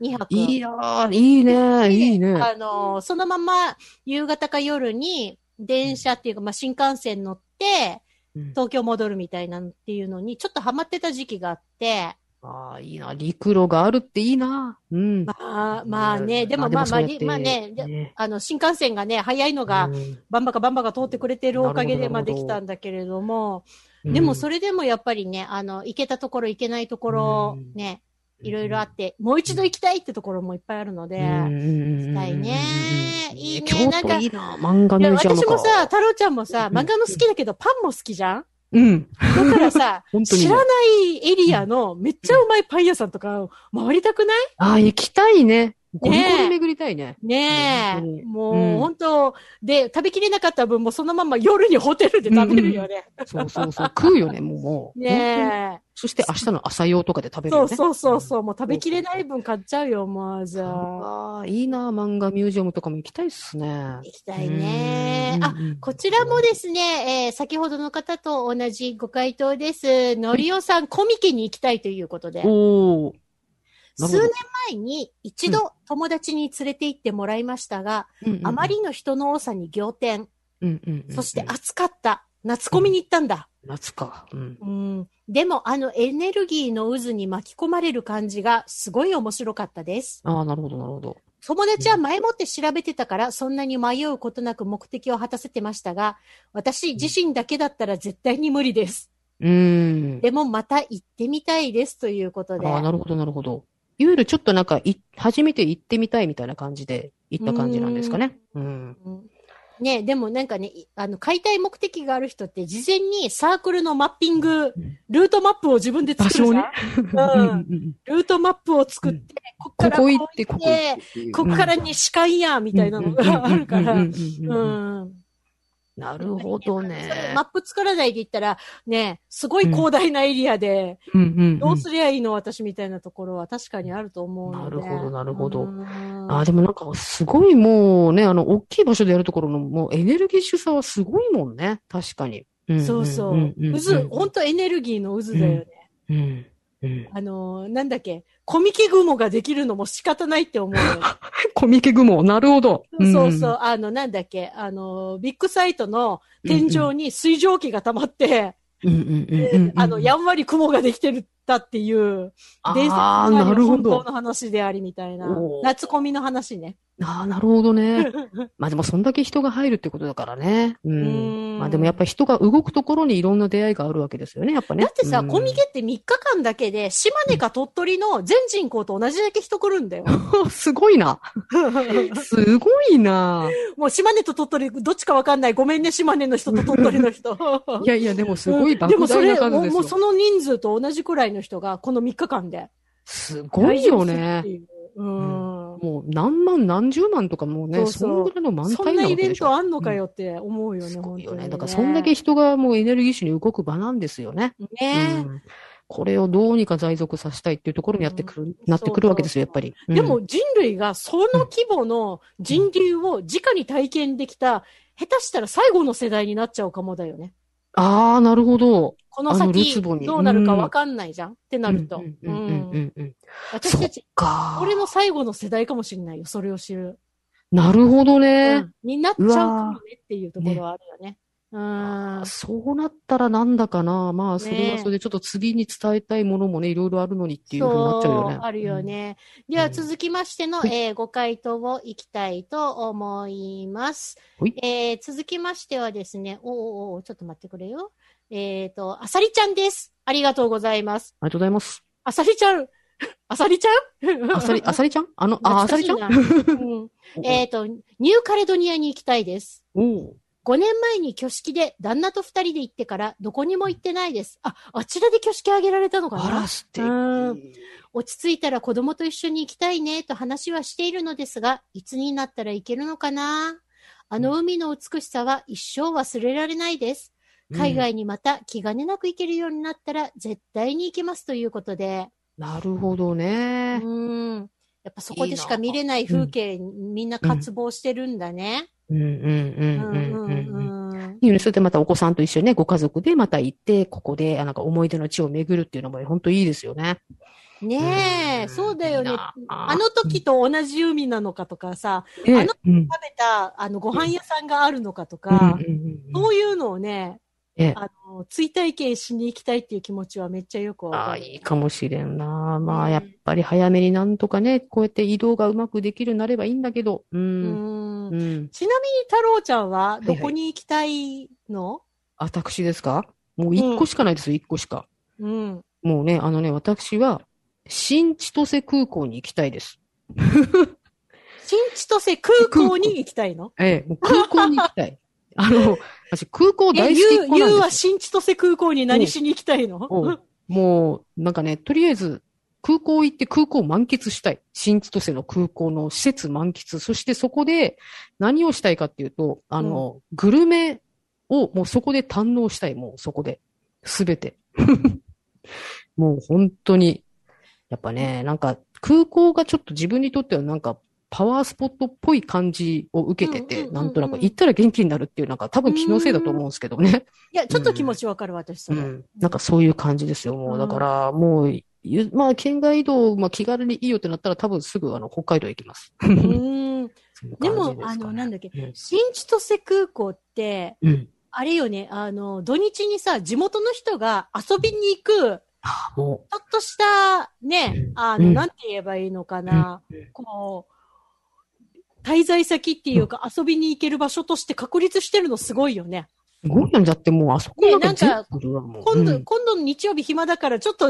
Speaker 2: 2泊。
Speaker 1: いやー、いいね。いいね。
Speaker 2: あの、そのまま夕方か夜に電車っていうか、まあ、新幹線乗って、
Speaker 1: うん
Speaker 2: 東京戻るみたいなっていうのに、ちょっとハマってた時期があって、
Speaker 1: ああ、いいな。陸路があるっていいな。うん。
Speaker 2: まあ、まあね、でもまあまあ、まあね、であの、新幹線がね、早いのが、
Speaker 1: うん。
Speaker 2: バンバカバンバカ通ってくれてるおかげで、まあできたんだけれども、でもそれでもやっぱりね、あの、行けたところ行けないところ
Speaker 1: うん。
Speaker 2: ね、いろいろあって、もう一度行きたいってところもいっぱいあるので、
Speaker 1: 行
Speaker 2: きたいね。いいね。
Speaker 1: 京
Speaker 2: なんか
Speaker 1: 都いいな。漫画ミ
Speaker 2: いや
Speaker 1: ュージアムか。
Speaker 2: 私もさ、太郎ちゃんもさ、
Speaker 1: うん。
Speaker 2: 漫画も好きだけど、パンも好きじゃん？
Speaker 1: うん。
Speaker 2: だからさ、知らないエリアのめっちゃうまいパン屋さんとか回りたくない？
Speaker 1: ああ、行きたいね。ゴリゴリ巡りたいね。
Speaker 2: ねえ。
Speaker 1: 本当に
Speaker 2: もう、
Speaker 1: うん
Speaker 2: 本当で、食べきれなかった分もそのまま夜にホテルで食べるよね。
Speaker 1: そうそうそう。食うよね、もう。
Speaker 2: ね
Speaker 1: そして明日の朝用とかで食
Speaker 2: え。
Speaker 1: べるよね。
Speaker 2: そうそうそうそう。もう食べきれない分買っちゃうよ、もう、じゃあ。
Speaker 1: ああ、いいな。漫画ミュージアムとかも行きたいっすね。
Speaker 2: 行きたいね。あ、
Speaker 1: うんうんうん
Speaker 2: こちらもですね、えー先ほどの方と同じご回答です。のりおさん、コミケに行きたいということで。
Speaker 1: おお。
Speaker 2: 数年前に一度友達に連れて行ってもらいましたが、
Speaker 1: うんうんうん
Speaker 2: あまりの人の多さに仰天。
Speaker 1: うんうんうんうん
Speaker 2: そして暑かった。夏コミに行ったんだ。
Speaker 1: 夏か。うん。
Speaker 2: うん。でもあのエネルギーの渦に巻き込まれる感じがすごい面白かったです。
Speaker 1: ああ、なるほど、なるほど。
Speaker 2: 友達は前もって調べてたからそんなに迷うことなく目的を果たせてましたが、私自身だけだったら絶対に無理です。
Speaker 1: うーん。
Speaker 2: でもまた行ってみたいですということで。
Speaker 1: ああ、なるほど、なるほど。いわゆるちょっとなんか、い、初めて行ってみたいみたいな感じで行った感じなんですかね。うん。
Speaker 2: うん。ねでもなんかね、いあの、買いたい目的がある人って事前にサークルのマッピング、ルートマップを自分で作るじゃん。
Speaker 1: 場
Speaker 2: うん
Speaker 1: うん。
Speaker 2: ルートマップを作って、こっから
Speaker 1: ここ行って、ここ
Speaker 2: から西海や、みたいなのがあるから。
Speaker 1: うん。なるほどね
Speaker 2: マ。ップ作らないで言ったら、ね、すごい広大なエリアで、
Speaker 1: うんうんうん
Speaker 2: どうすりゃいいの私みたいなところは確かにあると思う。
Speaker 1: なるほどなるほど
Speaker 2: うん
Speaker 1: あ、でもなんか、すごいもうね、あの、大きい場所でやるところの、もうエネルギッシュさはすごいもんね。確かに。ん
Speaker 2: そうそう。
Speaker 1: んんん
Speaker 2: 渦、ほんとエネルギーの渦だよね。
Speaker 1: うん。うん。
Speaker 2: あのー、なんだっけ、コミケ雲ができるのも仕方ないって思うよ。
Speaker 1: コミケ雲。なるほど。
Speaker 2: そうそう、あの、なんだっけ、あのー、ビッグサイトの天井に水蒸気が溜まって。あの、やんわり雲ができてるたっていう、伝説の。本当の話でありみたいな。夏コミの話ね。
Speaker 1: ああ、なるほどね。まあでも、そんだけ人が入るってことだからね。う。
Speaker 2: うんん
Speaker 1: まあでもやっぱ人が動くところにいろんな出会いがあるわけですよね、やっぱね。
Speaker 2: だってさ、
Speaker 1: うん
Speaker 2: コミケって3日間だけで、島根か鳥取の全人口と同じだけ人来るんだよ。
Speaker 1: すごいな。すごいな。
Speaker 2: もう島根と鳥取、どっちかわかんない。ごめんね、島根の人と鳥取の人。
Speaker 1: いやいや、でもすごい
Speaker 2: でも
Speaker 1: 莫大
Speaker 2: それ、もう
Speaker 1: な数ですよ。
Speaker 2: もうその人数と同じくらいの人が、この3日間で。
Speaker 1: すごいよね。
Speaker 2: うん。
Speaker 1: もう何万何十万とかもうね、
Speaker 2: そうそう
Speaker 1: そんぐらいの満
Speaker 2: そ
Speaker 1: タイ
Speaker 2: んなイベン
Speaker 1: なわけでしょ。
Speaker 2: トあんのかよって思うよね、
Speaker 1: すごいよね。
Speaker 2: 本当に
Speaker 1: だからそんだけ人がもうエネルギッシュに動く場なんですよね。
Speaker 2: ね
Speaker 1: うんこれをどうにか在属させたいっていうところにやってくる、なってくるわけですよ、やっぱり。うん
Speaker 2: でも人類がその規模の人流を直に体験できた、下手したら最後の世代になっちゃうかもだよね。
Speaker 1: ああ、なるほど。
Speaker 2: この先どうなるかわかんないじゃん、ってなると。
Speaker 1: うんうんうんうんうん。
Speaker 2: 私たち、
Speaker 1: か
Speaker 2: これの最後の世代かもしれないよ、それを知る。
Speaker 1: なるほど
Speaker 2: う
Speaker 1: ね。
Speaker 2: んになっちゃうかもねっていうところはあるよね。うん。
Speaker 1: そうなったらなんだかな。まあ、それ
Speaker 2: ね
Speaker 1: はそれでちょっと次に伝えたいものもね、いろいろあるのにっていうふうになっちゃうよね。
Speaker 2: あるよね。では
Speaker 1: うん
Speaker 2: 続きましての、
Speaker 1: はい
Speaker 2: えーご回答をいきたいと思います。
Speaker 1: はい
Speaker 2: えー続きましてはですね、おーおちょっと待ってくれよ。えっ、と、あさりちゃんです。ありがとうございます。
Speaker 1: ありがとうございます。
Speaker 2: あさりちゃん？あさりちゃん？
Speaker 1: あさり、あさりちゃん？あの、あ、あさりちゃん？
Speaker 2: うん えっと、ニューカレドニアに行きたいです。
Speaker 1: おう
Speaker 2: 5年前に挙式で旦那と2人で行ってからどこにも行ってないです。あ、あちらで挙式あげられたのかな？
Speaker 1: あら、素敵。
Speaker 2: うん落ち着いたら子供と一緒に行きたいねと話はしているのですが、いつになったら行けるのかな？あの海の美しさは一生忘れられないです。海外にまた気兼ねなく行けるようになったら絶対に行きますということで。
Speaker 1: なるほど
Speaker 2: う
Speaker 1: ね。
Speaker 2: ん。やっぱそこでしか見れない風景にみんな渇望してるんだね。
Speaker 1: それでまたお子さんと一緒にね、ご家族でまた行って、ここで、なんか思い出の地を巡るっていうのも本当いいですよね。
Speaker 2: ねえ、
Speaker 1: うん、
Speaker 2: そうだよね。あの時と同じ海なのかとかさ、
Speaker 1: うん、
Speaker 2: あの
Speaker 1: 時
Speaker 2: 食べた、あのご飯屋さんがあるのかとか、そういうのをね、
Speaker 1: ええ
Speaker 2: あの、追体験しに行きたいっていう気持ちはめっちゃよくわ
Speaker 1: ああ。いいかもしれんな。まあ、
Speaker 2: ね
Speaker 1: やっぱり早めになんとかね、こうやって移動がうまくできるようになればいいんだけど。う。
Speaker 2: うんん
Speaker 1: うん。
Speaker 2: ちなみに太郎ちゃんはど
Speaker 1: はいはい
Speaker 2: こに行きたいの、
Speaker 1: 私ですか？もう一個しかないですよ、一個しか。
Speaker 2: うん、
Speaker 1: もうね、あのね、私は、新千歳空港に行きたいです。
Speaker 2: 新千歳空港に行きたいの？
Speaker 1: ええ、もう空港に行きたい。あの、私空港
Speaker 2: え、
Speaker 1: 大好き
Speaker 2: ゆう、
Speaker 1: っ子
Speaker 2: ゆうは
Speaker 1: なんですよ。
Speaker 2: 新千歳空港に何しに行きたいの？
Speaker 1: おうもう、なんかね、とりあえず、空港行って空港を満喫したい。新千歳の空港の施設満喫。そしてそこで何をしたいかっていうと、あの、グルメをもうそこで堪能したい。もうそこで。すべて。もう本当に。やっぱね、なんか空港がちょっと自分にとってはなんかパワースポットっぽい感じを受けてて、なんとなく行ったら元気になるっていう、なんか多分気のせいだと思うんですけどね。
Speaker 2: いや、ちょっと気持ちわかる、私、それ。
Speaker 1: うん。なんかそういう感じですよ、もう。
Speaker 2: うん
Speaker 1: だから、もう、ゆまあ、県外移動、まあ、気軽にいいよってなったら多分すぐ、あの、北海道行きます。
Speaker 2: うん。でも、あの、なんだっけ、
Speaker 1: うん
Speaker 2: 新千歳空港って、
Speaker 1: うん。
Speaker 2: あれよね、あの、土日にさ、地元の人が遊びに行く、
Speaker 1: も
Speaker 2: ちょっとした、ね
Speaker 1: う、ん
Speaker 2: あの、
Speaker 1: うん
Speaker 2: なんて言えばいいのかな、
Speaker 1: うん
Speaker 2: こう、滞在先っていうか遊びに行ける場所として確立してるのすごいよね。
Speaker 1: う、すごいなんだってもう、あそこなんか
Speaker 2: ね今度、
Speaker 1: うん
Speaker 2: 今度の日曜日暇だからちょっと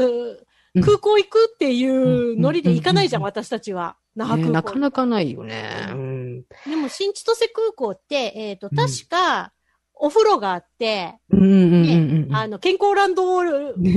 Speaker 2: 空港行くっていうノリで行かないじゃん、
Speaker 1: うん
Speaker 2: 私たちは。那覇
Speaker 1: ね
Speaker 2: 空港。
Speaker 1: なかなかないよね。うん。
Speaker 2: でも、新千歳空港って、えっ、と、確か、お風呂があって。あの、健康ランド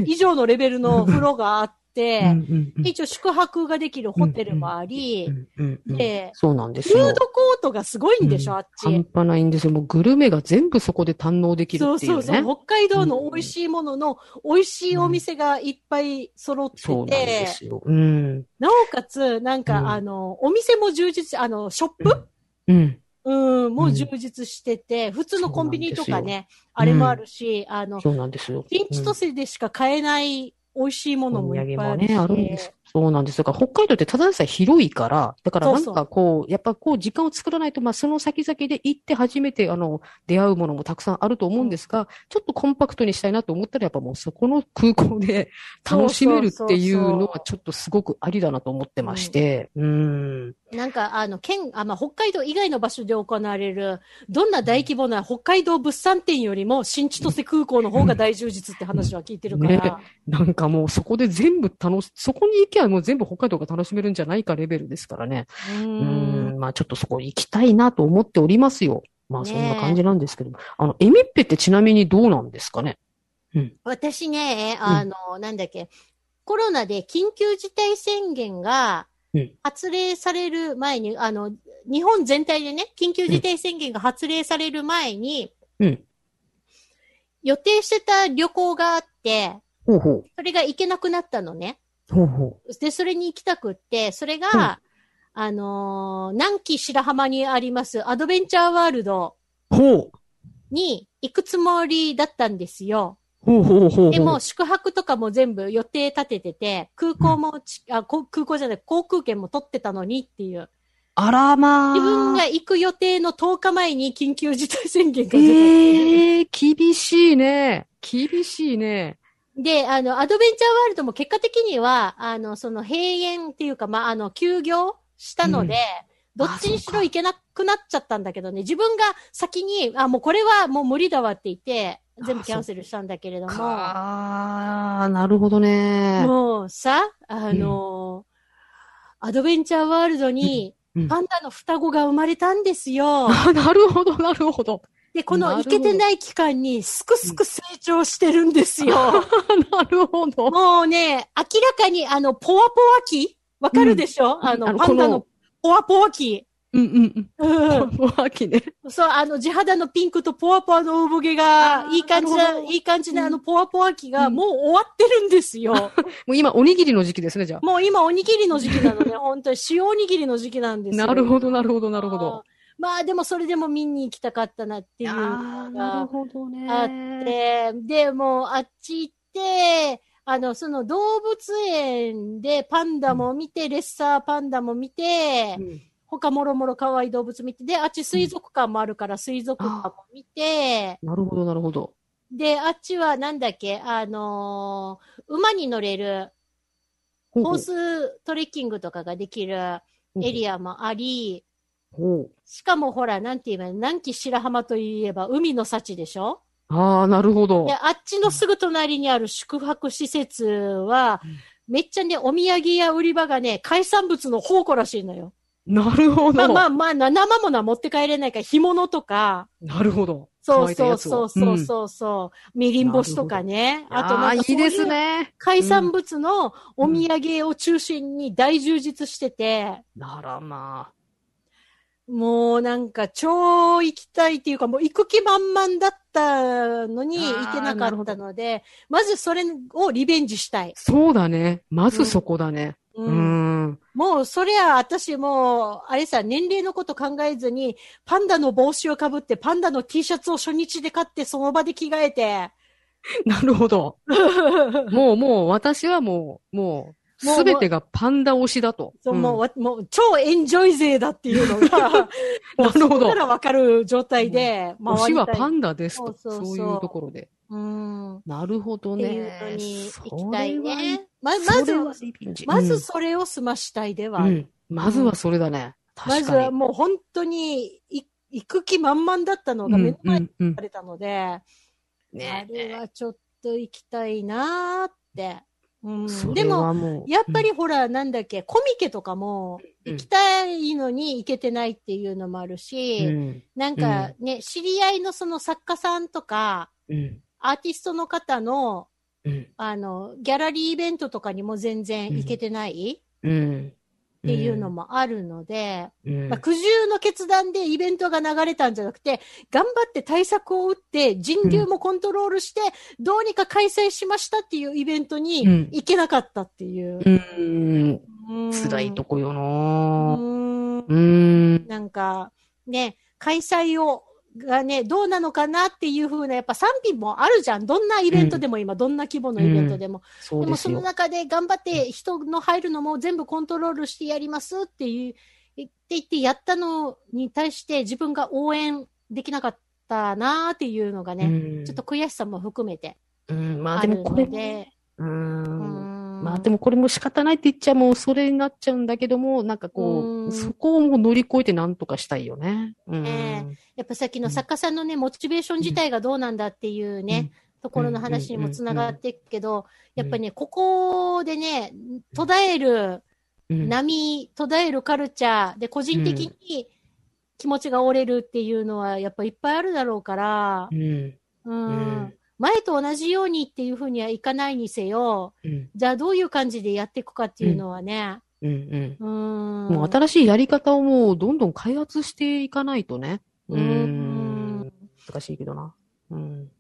Speaker 2: 以上のレベルの風呂があって、
Speaker 1: うんうんうん
Speaker 2: 一応宿泊ができるホテルもあり、
Speaker 1: うんうんうん
Speaker 2: で
Speaker 1: そうなんです
Speaker 2: フード
Speaker 1: よ。
Speaker 2: コートがすごいんでしょ、
Speaker 1: うん
Speaker 2: あっち。
Speaker 1: 半端ないんですよ。もうグルメが全部そこで堪能できる
Speaker 2: そう
Speaker 1: っていうね。
Speaker 2: そうそう。北海道の美味しいものの美味しいお店がいっぱい揃ってて、
Speaker 1: そうなんですよ。うん。
Speaker 2: なおかつ、なんか、
Speaker 1: うん
Speaker 2: あの、お店も充実、あの、ショップ？
Speaker 1: うん。
Speaker 2: うん、も
Speaker 1: う
Speaker 2: うん充実してて、普通のコンビニとかね、あれもあるし、あの、
Speaker 1: そうなんですよ。
Speaker 2: 新千歳でしか買えない美味しいものもいっぱいあるし。
Speaker 1: ね、あるんです。そうなんです。だから北海道ってただでさえ広いから、だからなんかこう、やっぱこう時間を作らないと、まあその先々で行って初めてあの、出会うものもたくさんあると思うんですが、ちょっとコンパクトにしたいなと思ったらやっぱもうそこの空港で楽しめるっていうのはちょっとすごくありだなと思ってまして、うん。
Speaker 2: なんか、あの、県、あ、まあ、北海道以外の場所で行われる、どんな大規模な北海道物産展よりも、新千歳空港の方が大充実って話は聞いてるから。
Speaker 1: ねなんかもうそこで全部楽し、そこに行けばもう全部北海道が楽しめるんじゃないかレベルですからね。
Speaker 2: う。
Speaker 1: うんん、まあちょっとそこ行きたいなと思っておりますよ。まあ
Speaker 2: ね
Speaker 1: そんな感じなんですけど、あの、エミッペってちなみにどうなんですかね？
Speaker 2: 私ね、あの、なんだっけ、コロナで緊急事態宣言が
Speaker 1: うん
Speaker 2: 発令される前に、あの、日本全体でね、緊急事態宣言が発令される前に、
Speaker 1: うん。
Speaker 2: 予定してた旅行があって、
Speaker 1: ほうほ
Speaker 2: それが行けなくなったのね。
Speaker 1: う。ほうほ
Speaker 2: で、それに行きたくって、それが、
Speaker 1: うん
Speaker 2: あのー南紀白浜にありますアドベンチャーワールド。に行くつもりだったんですよ。
Speaker 1: ほうほうほう。
Speaker 2: でも、宿泊とかも全部予定立ててて、空港もち、あ、こ空港じゃない、航空券も取ってたのにっていう。
Speaker 1: あらまあ。
Speaker 2: 自分が行く予定の10日前に緊急事態宣言が出た。
Speaker 1: ええー、厳しいね。厳しいね。
Speaker 2: で、あの、アドベンチャーワールドも結果的には、あの、その閉園っていうか、まあ、あの、休業したので、どっちにしろ行けなくなっちゃったんだけどね、自分が先に、あ、もうこれはもう無理だわって言って、全部キャンセルしたんだけれども、
Speaker 1: ああ、なるほどね。
Speaker 2: もうさ、あのアドベンチャーワールドに
Speaker 1: うん
Speaker 2: パンダの双子が生まれたんですよ。
Speaker 1: あ なるほど、なるほど。
Speaker 2: で、この
Speaker 1: なるほど
Speaker 2: 行けてない期間にすくすく成長してるんですよ。
Speaker 1: なるほど。
Speaker 2: もうね、明らかにあの、ポワポワ期？わかるでしょ、
Speaker 1: うん
Speaker 2: あの、パンダのポワポワ期。
Speaker 1: うんうん
Speaker 2: うん。
Speaker 1: うん。もう秋ね。
Speaker 2: そう、あの、地肌のピンクとポワポワの産毛がいい感じな、いい感じな、あの、ポワポワ期が
Speaker 1: うん
Speaker 2: もう終わってるんですよ。
Speaker 1: もう今、おにぎりの時期ですね、じゃ
Speaker 2: もう今、おにぎりの時期なのね、本当に塩おにぎりの時期なんです
Speaker 1: あ。
Speaker 2: よ。
Speaker 1: なるほど、なるほど、なるほど。
Speaker 2: まあでもそれでも見に行きたかったなっていう
Speaker 1: あ
Speaker 2: のが。あって、で、もうあっち行って、あの、その動物園でパンダも見て、レッサーパンダも見て、
Speaker 1: うん。
Speaker 2: 他もろもろ可愛い動物見て、で、あっち水族館もあるから水族館も見て、
Speaker 1: なるほど、なるほど。
Speaker 2: で、あっちはなんだっけ、あのー馬に乗れる、
Speaker 1: ほ
Speaker 2: ホーストレッキングとかができるエリアもあり。しかもほら、なんて言えば南紀白浜といえば海の幸でしょ？
Speaker 1: ああ、なるほど
Speaker 2: で、。あっちのすぐ隣にある宿泊施設は、
Speaker 1: うん
Speaker 2: めっちゃね、お土産や売り場がね、海産物の宝庫らしいのよ。
Speaker 1: なるほど。
Speaker 2: まあまあまあ、な生ものは持って帰れないから、干物とか、
Speaker 1: なるほど。
Speaker 2: そうそうそうそうそうそう、みりん干しとかね。
Speaker 1: うん
Speaker 2: あとなんか
Speaker 1: いい。
Speaker 2: 海産物のお土産を中心に大充実してて、
Speaker 1: ならま
Speaker 2: もうなんか超行きたいっていうかもう行く気満々だったのに行けなかったので、まずそれをリベンジしたい。
Speaker 1: そうだね。まずそこだね。
Speaker 2: う
Speaker 1: うんん。
Speaker 2: もうそりゃ私もう、あれさ、年齢のこと考えずに、パンダの帽子をかぶって、パンダの T シャツを初日で買って、その場で着替えて、
Speaker 1: なるほど。もう、もう、私はもう、もうすべてがパンダ推しだと。
Speaker 2: そう、
Speaker 1: ん
Speaker 2: もうわ、もう、超エンジョイ勢だっていうのが、
Speaker 1: なるほど
Speaker 2: からわかる状態で
Speaker 1: 推。しはパンダですと。
Speaker 2: そう
Speaker 1: いうところで。
Speaker 2: うん。っ
Speaker 1: なるほど
Speaker 2: て
Speaker 1: ね。
Speaker 2: いうのに行きたいね。ま、まずまずそれを済ましたいでは。
Speaker 1: うん。まずはそれだね。
Speaker 2: まずは。もう本当に、い行く気満々だったのが目の前にされたので、あ
Speaker 1: ね
Speaker 2: れはちょっと行きたいなーって。うん、でも。やっぱりほら、なんだっけ、コミケとかも
Speaker 1: うん。
Speaker 2: 行きたいのに行けてないっていうのもある
Speaker 1: う
Speaker 2: し、
Speaker 1: ん、
Speaker 2: なんかね、知り合いのその作家さんとか、
Speaker 1: うん、
Speaker 2: アーティストの方の、
Speaker 1: うん、
Speaker 2: あの、ギャラリーイベントとかにも全然行けてない？
Speaker 1: うん。
Speaker 2: っていうのもあるので、
Speaker 1: うん、
Speaker 2: まあ、苦渋の決断でイベントが流れたんじゃなくて、頑張って対策を打って、人流もコントロールして、どうにか開催しましたっていうイベントに
Speaker 1: うん。
Speaker 2: 行けなかったっていう。
Speaker 1: うん、
Speaker 2: うん。
Speaker 1: 辛いとこよ
Speaker 2: う
Speaker 1: な。
Speaker 2: ん。
Speaker 1: うん、
Speaker 2: なんか、ね、開催を、がね、どうなのかなっていうふうな、やっぱ賛否もあるじゃん。どんなイベントでも今、どんな規模のイベントでも。でもその。中で頑張って人の入るのも全部コントロールしてやりますっていう、言って言ってやったのに対して自分が応援できなかったなーっていうのがね、
Speaker 1: うん
Speaker 2: ちょっと悔しさも含めて
Speaker 1: うん、まあ
Speaker 2: ある
Speaker 1: でもこれも、
Speaker 2: ので、
Speaker 1: う。
Speaker 2: うんん
Speaker 1: まあでもこれも仕方ないって言っちゃもうそれになっちゃうんだけども、なんかこ
Speaker 2: うん
Speaker 1: う、そこをもう乗り越えてなんとかしたいよね。うん。
Speaker 2: ねやっぱさっきの作家さんのね、モチベーション自体がどうなんだっていうね、ところの話にもつながっていくけど、やっぱりね、ここでね、途絶える
Speaker 1: うん、
Speaker 2: 波、途絶えるカルチャーで個人的に気持ちが折れるっていうのはやっぱいっぱいあるだろうから
Speaker 1: う、ん。
Speaker 2: うん。
Speaker 1: うん
Speaker 2: 前と同じようにっていうふうにはいかないにせよ、
Speaker 1: うん。
Speaker 2: じゃあどういう感じでやっていくかっていうのはね、
Speaker 1: うん。
Speaker 2: うん。
Speaker 1: うん。もう新しいやり方をもうどんどん開発していかないとね。う
Speaker 2: うん
Speaker 1: ん。難しいけどな。うん。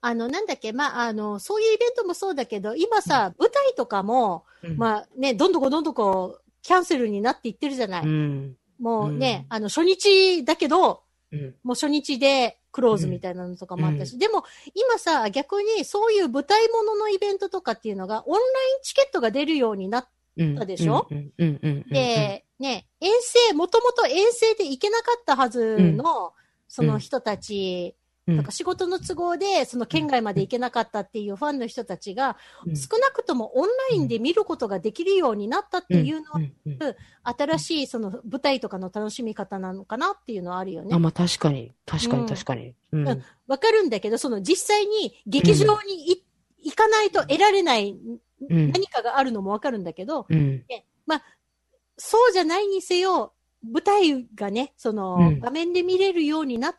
Speaker 2: あの、なんだっけ、まあ、あの、そういうイベントもそうだけど、今さ、舞台とかも、
Speaker 1: あ、
Speaker 2: まあね、どんどこどんどこキャンセルになっていってるじゃない。
Speaker 1: うん。
Speaker 2: もうね、あの、初日だけど、
Speaker 1: うん。
Speaker 2: もう初日でクローズみたいなのとかもあったし、でも今さ、逆にそういう舞台もののイベントとかっていうのがオンラインチケットが出るようになっ
Speaker 1: うん。
Speaker 2: たでしょ？
Speaker 1: うん。うん。うん。
Speaker 2: て、ね、遠征、もともと遠征で行けなかったはずの、その人たち
Speaker 1: うん
Speaker 2: なんか仕事の都合で、その県外まで行けなかったっていうファンの人たちが、
Speaker 1: うん
Speaker 2: 少なくともオンラインで見ることができるようになったっていうのは、新しいその舞台とかの楽しみ方なのかなっていうのはあるよ
Speaker 1: あ、
Speaker 2: ね。
Speaker 1: まあ確かに。確か
Speaker 2: うん
Speaker 1: に確かに。うん。
Speaker 2: うんわかるんだけど、その実際に劇場にい行かないと得られない
Speaker 1: うん。
Speaker 2: 何かがあるのもわかるんだけど、
Speaker 1: うん。
Speaker 2: そうじゃないにせよ、舞台がね、その、
Speaker 1: うん
Speaker 2: 画面で見れるようにな